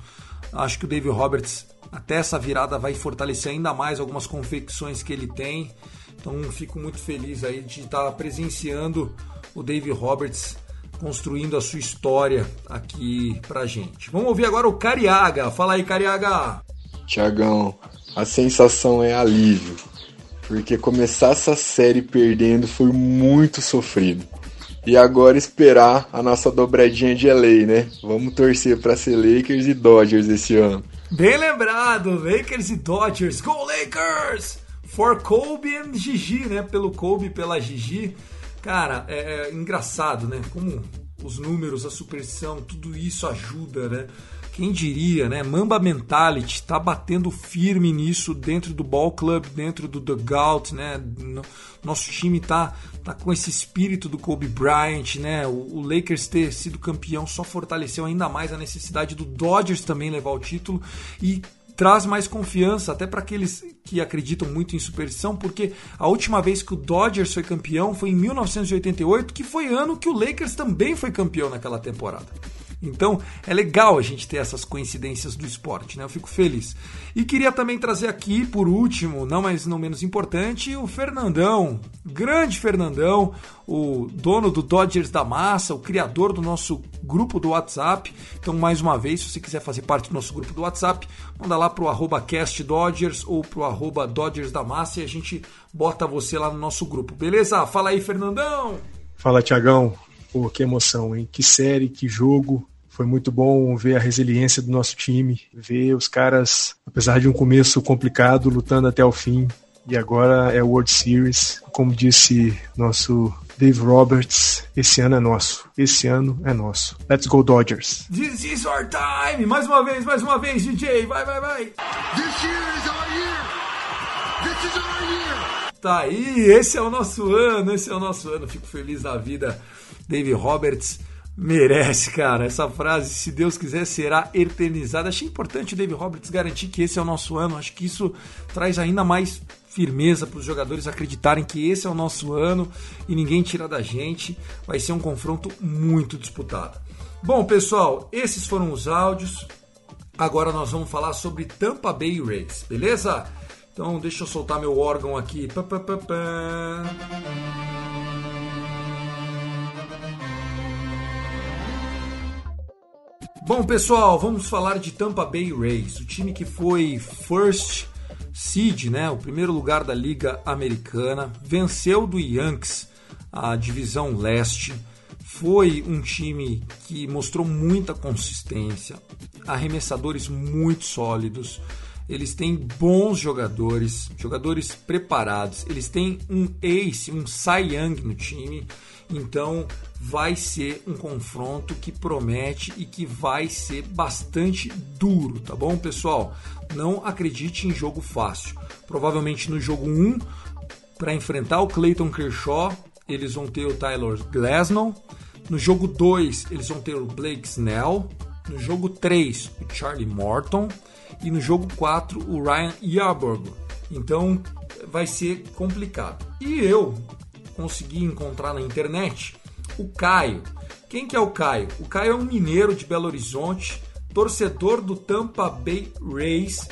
acho que o David Roberts até essa virada vai fortalecer ainda mais algumas confecções que ele tem. Então, fico muito feliz aí de estar presenciando o David Roberts construindo a sua história aqui pra gente. Vamos ouvir agora o Cariaga. Fala aí, Cariaga. Tiagão, a sensação é alívio, porque começar essa série perdendo foi muito sofrido. E agora esperar a nossa dobradinha de LA, né? Vamos torcer para ser Lakers e Dodgers esse ano. Bem lembrado, Lakers e Dodgers. Go Lakers! For Kobe and Gigi, né? Pelo Kobe e pela Gigi. Cara, é, é engraçado, né? Como os números, a superstição, tudo isso ajuda, né? Quem diria, né? Mamba Mentality tá batendo firme nisso dentro do ball club, dentro do dugout, né? Nosso time tá, tá com esse espírito do Kobe Bryant, né? O, o Lakers ter sido campeão só fortaleceu ainda mais a necessidade do Dodgers também levar o título e traz mais confiança até para aqueles que acreditam muito em superstição, porque a última vez que o Dodgers foi campeão foi em 1988, que foi ano que o Lakers também foi campeão naquela temporada. Então é legal a gente ter essas coincidências do esporte, né? Eu fico feliz. E queria também trazer aqui, por último, não mais não menos importante, o Fernandão, grande Fernandão, o dono do Dodgers da Massa, o criador do nosso grupo do WhatsApp. Então, mais uma vez, se você quiser fazer parte do nosso grupo do WhatsApp, manda lá pro arroba castdodgers ou pro arroba Dodgers da Massa e a gente bota você lá no nosso grupo, beleza? Fala aí, Fernandão! Fala, Tiagão. Pô, que emoção, hein? Que série, que jogo. Foi muito bom ver a resiliência do nosso time, ver os caras, apesar de um começo complicado, lutando até o fim. E agora é World Series. Como disse nosso Dave Roberts, esse ano é nosso. Esse ano é nosso. Let's go Dodgers. This is our time. Mais uma vez, mais uma vez, DJ. Vai, vai, vai. This year is our year. This is our year. Tá aí, esse é o nosso ano, esse é o nosso ano. Fico feliz da vida. Dave Roberts Merece, cara. Essa frase, se Deus quiser, será eternizada. Achei importante o David Roberts garantir que esse é o nosso ano. Acho que isso traz ainda mais firmeza para os jogadores acreditarem que esse é o nosso ano e ninguém tira da gente. Vai ser um confronto muito disputado. Bom, pessoal, esses foram os áudios. Agora nós vamos falar sobre Tampa Bay Rays, beleza? Então deixa eu soltar meu órgão aqui. Pá, pá, pá, Bom, pessoal, vamos falar de Tampa Bay Rays, o time que foi first seed, né, o primeiro lugar da Liga Americana, venceu do Yankees a divisão leste. Foi um time que mostrou muita consistência, arremessadores muito sólidos. Eles têm bons jogadores, jogadores preparados. Eles têm um ace, um Cy Young no time então vai ser um confronto que promete e que vai ser bastante duro, tá bom, pessoal? Não acredite em jogo fácil. Provavelmente no jogo 1, para enfrentar o Clayton Kershaw, eles vão ter o Tyler Glasnow. No jogo 2, eles vão ter o Blake Snell. No jogo 3, o Charlie Morton. E no jogo 4, o Ryan Yarborough. Então vai ser complicado. E eu consegui encontrar na internet o Caio. Quem que é o Caio? O Caio é um mineiro de Belo Horizonte, torcedor do Tampa Bay Rays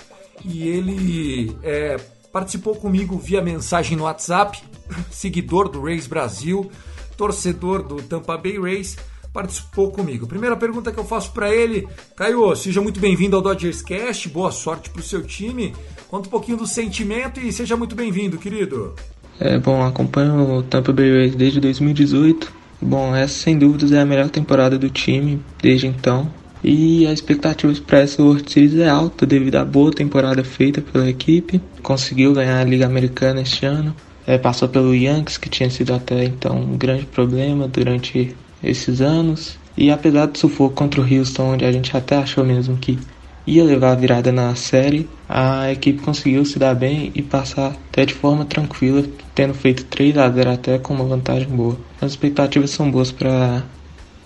e ele é, participou comigo via mensagem no WhatsApp, seguidor do Rays Brasil, torcedor do Tampa Bay Rays, participou comigo. Primeira pergunta que eu faço para ele, Caio, seja muito bem-vindo ao Dodgers Cast, boa sorte pro seu time. Conta um pouquinho do sentimento e seja muito bem-vindo, querido. É, bom, acompanho o Tampa Bay Rays desde 2018. Bom, essa sem dúvidas é a melhor temporada do time desde então. E a expectativa para essa World Series é alta devido à boa temporada feita pela equipe. Conseguiu ganhar a Liga Americana este ano. É, passou pelo Yankees, que tinha sido até então um grande problema durante esses anos. E apesar do sufoco contra o Houston, onde a gente até achou mesmo que ia levar a virada na série, a equipe conseguiu se dar bem e passar até de forma tranquila, tendo feito 3 a 0 até com uma vantagem boa. As expectativas são boas para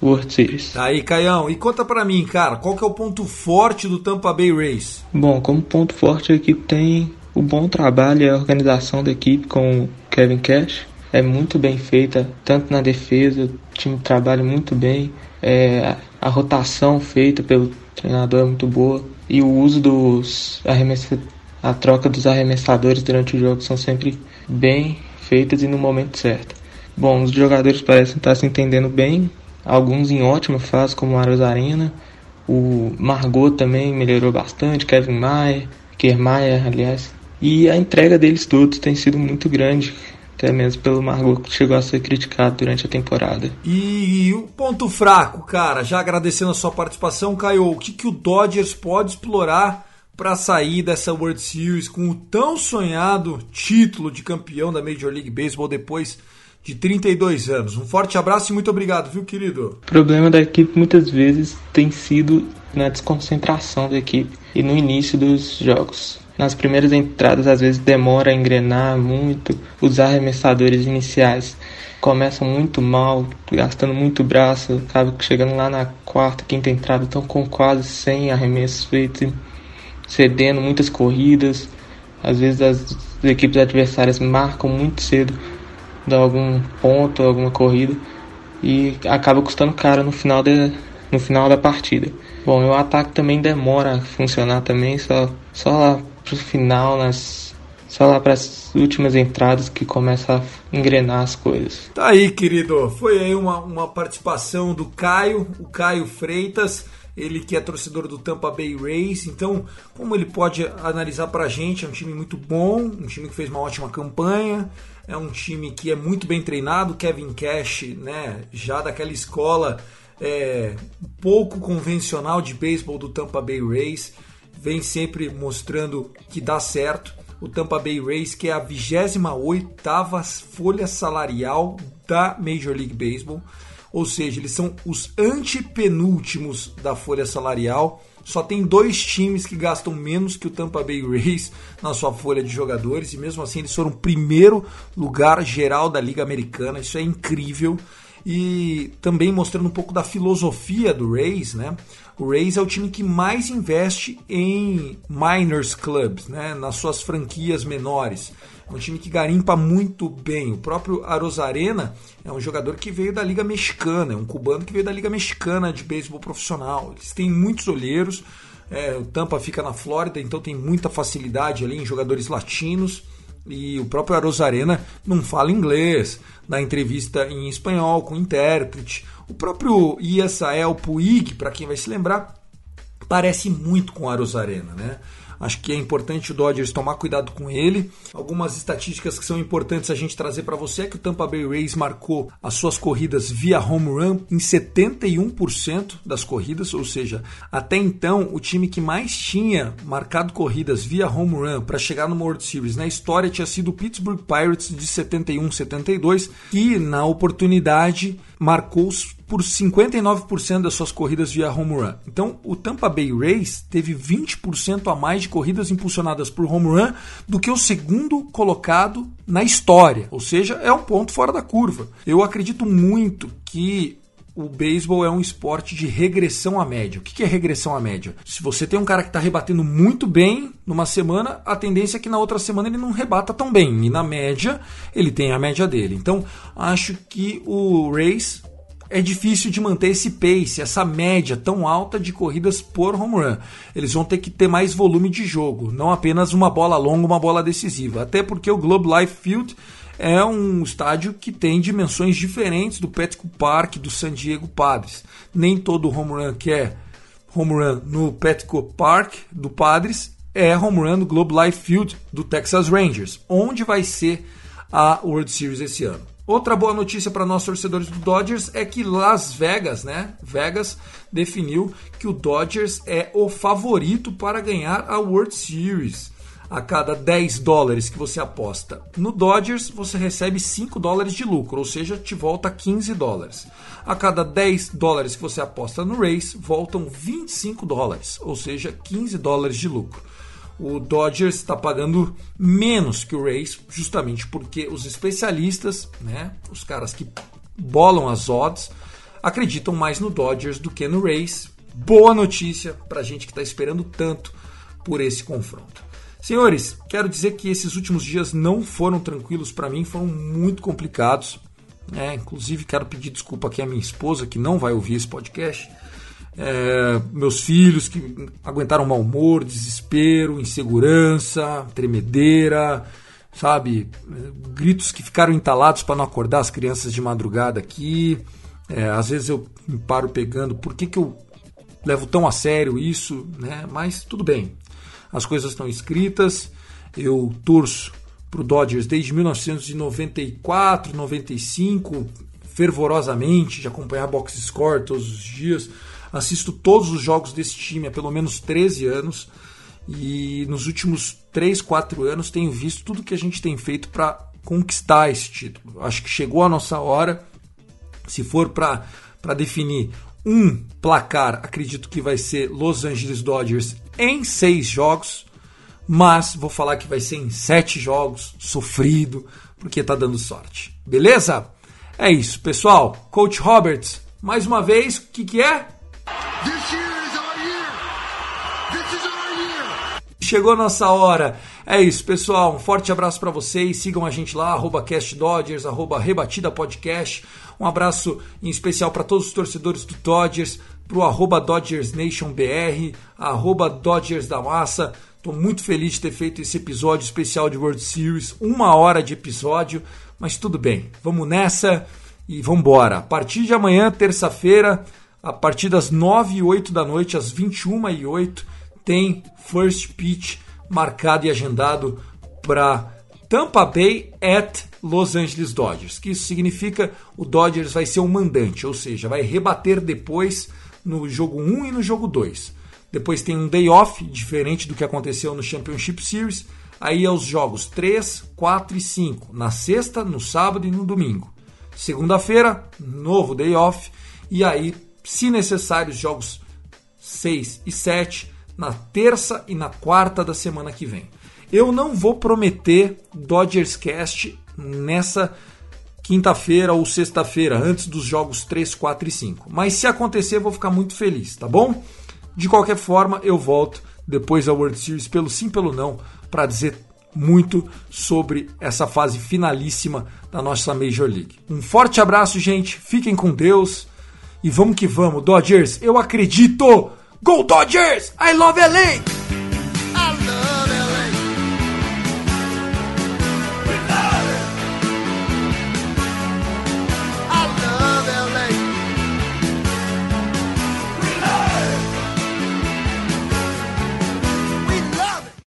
World Series. Aí, Caião, e conta para mim, cara, qual que é o ponto forte do Tampa Bay Rays? Bom, como ponto forte a equipe tem o bom trabalho e a organização da equipe com o Kevin Cash. É muito bem feita, tanto na defesa, o time trabalha muito bem, é, a rotação feita pelo treinador é muito boa e o uso dos arremessadores, a troca dos arremessadores durante o jogo são sempre bem feitas e no momento certo. Bom, os jogadores parecem estar se entendendo bem, alguns em ótima fase, como o Aros Arena, o Margot também melhorou bastante, Kevin Mayer, Kiermaier, aliás, e a entrega deles todos tem sido muito grande, até mesmo pelo Margot que chegou a ser criticado durante a temporada. E o ponto fraco, cara, já agradecendo a sua participação, Caio, o que, que o Dodgers pode explorar para sair dessa World Series com o tão sonhado título de campeão da Major League Baseball depois de 32 anos. Um forte abraço e muito obrigado, viu, querido? O problema da equipe muitas vezes tem sido na desconcentração da equipe e no início dos jogos. Nas primeiras entradas, às vezes demora a engrenar muito. Os arremessadores iniciais começam muito mal, gastando muito braço. Acaba chegando lá na quarta, quinta entrada, estão com quase 100 arremessos feitos, cedendo muitas corridas. Às vezes as equipes adversárias marcam muito cedo de algum ponto, alguma corrida e acaba custando caro no final, de, no final da partida. Bom, o ataque também demora a funcionar também, só, só lá pro final, nas, só lá para as últimas entradas que começa a engrenar as coisas. Tá aí, querido. Foi aí uma, uma participação do Caio, o Caio Freitas. Ele que é torcedor do Tampa Bay Rays, então como ele pode analisar pra gente, é um time muito bom, um time que fez uma ótima campanha, é um time que é muito bem treinado, Kevin Cash, né, já daquela escola é, pouco convencional de beisebol do Tampa Bay Rays, vem sempre mostrando que dá certo. O Tampa Bay Rays, que é a 28ª folha salarial da Major League Baseball, ou seja, eles são os antepenúltimos da folha salarial. Só tem dois times que gastam menos que o Tampa Bay Rays na sua folha de jogadores e mesmo assim eles foram primeiro lugar geral da Liga Americana. Isso é incrível e também mostrando um pouco da filosofia do Rays, né? O Rays é o time que mais investe em minors clubs, né? Nas suas franquias menores. É um time que garimpa muito bem. O próprio Arozarena é um jogador que veio da Liga Mexicana, é um cubano que veio da Liga Mexicana de beisebol profissional. Eles têm muitos olheiros. É, o Tampa fica na Flórida, então tem muita facilidade ali em jogadores latinos. E o próprio Arozarena não fala inglês, na entrevista em espanhol com intérprete. O próprio Iasael Puig, para quem vai se lembrar, parece muito com Arozarena, né? Acho que é importante o Dodgers tomar cuidado com ele. Algumas estatísticas que são importantes a gente trazer para você é que o Tampa Bay Rays marcou as suas corridas via home run em 71% das corridas, ou seja, até então o time que mais tinha marcado corridas via home run para chegar no World Series na história tinha sido o Pittsburgh Pirates de 71-72, que na oportunidade marcou por 59% das suas corridas via home run. Então, o Tampa Bay Rays teve 20% a mais de corridas impulsionadas por home run do que o segundo colocado na história. Ou seja, é um ponto fora da curva. Eu acredito muito que o beisebol é um esporte de regressão à média. O que é regressão à média? Se você tem um cara que está rebatendo muito bem numa semana, a tendência é que na outra semana ele não rebata tão bem. E na média, ele tem a média dele. Então, acho que o Race é difícil de manter esse pace, essa média tão alta de corridas por home run. Eles vão ter que ter mais volume de jogo, não apenas uma bola longa, uma bola decisiva. Até porque o Globe Life Field é um estádio que tem dimensões diferentes do Petco Park do San Diego Padres. Nem todo home run que é home run no Petco Park do Padres é home run no Globe Life Field do Texas Rangers, onde vai ser a World Series esse ano. Outra boa notícia para nós torcedores do Dodgers é que Las Vegas, né? Vegas definiu que o Dodgers é o favorito para ganhar a World Series. A cada 10 dólares que você aposta no Dodgers, você recebe 5 dólares de lucro, ou seja, te volta 15 dólares. A cada 10 dólares que você aposta no Race, voltam 25 dólares, ou seja, 15 dólares de lucro o Dodgers está pagando menos que o Rays, justamente porque os especialistas, né, os caras que bolam as odds, acreditam mais no Dodgers do que no Rays. Boa notícia para a gente que está esperando tanto por esse confronto. Senhores, quero dizer que esses últimos dias não foram tranquilos para mim, foram muito complicados. É, inclusive, quero pedir desculpa aqui à minha esposa, que não vai ouvir esse podcast é, meus filhos que aguentaram mau humor, desespero, insegurança, tremedeira, sabe? Gritos que ficaram entalados para não acordar as crianças de madrugada aqui. É, às vezes eu me paro pegando, por que, que eu levo tão a sério isso, né? Mas tudo bem, as coisas estão escritas. Eu torço para o Dodgers desde 1994, 95, fervorosamente, de acompanhar box score todos os dias. Assisto todos os jogos desse time há pelo menos 13 anos e nos últimos 3, 4 anos tenho visto tudo que a gente tem feito para conquistar esse título. Acho que chegou a nossa hora. Se for para definir um placar, acredito que vai ser Los Angeles Dodgers em seis jogos, mas vou falar que vai ser em sete jogos, sofrido, porque tá dando sorte. Beleza? É isso, pessoal. Coach Roberts, mais uma vez, o que, que é? Chegou nossa hora. É isso, pessoal. Um forte abraço para vocês. Sigam a gente lá, arroba CastDodgers, arroba Rebatida Podcast. Um abraço em especial para todos os torcedores do Dodgers, pro arroba Dodgers Nation BR, arroba Dodgers da Massa. Estou muito feliz de ter feito esse episódio especial de World Series, uma hora de episódio, mas tudo bem. Vamos nessa e vamos embora. A partir de amanhã, terça-feira, a partir das 9 e 8 da noite, às 21 e 8, tem first pitch marcado e agendado para Tampa Bay at Los Angeles Dodgers, que isso significa o Dodgers vai ser o mandante, ou seja, vai rebater depois no jogo 1 e no jogo 2. Depois tem um day off, diferente do que aconteceu no Championship Series. Aí é os jogos 3, 4 e 5, na sexta, no sábado e no domingo. Segunda-feira, novo day off. E aí se necessário, os jogos 6 e 7 na terça e na quarta da semana que vem. Eu não vou prometer Dodgers Cast nessa quinta-feira ou sexta-feira, antes dos jogos 3, 4 e 5. Mas se acontecer, eu vou ficar muito feliz, tá bom? De qualquer forma, eu volto depois da World Series, pelo sim, pelo não, para dizer muito sobre essa fase finalíssima da nossa Major League. Um forte abraço, gente. Fiquem com Deus. E vamos que vamos, Dodgers, eu acredito! Go Dodgers! I love LA!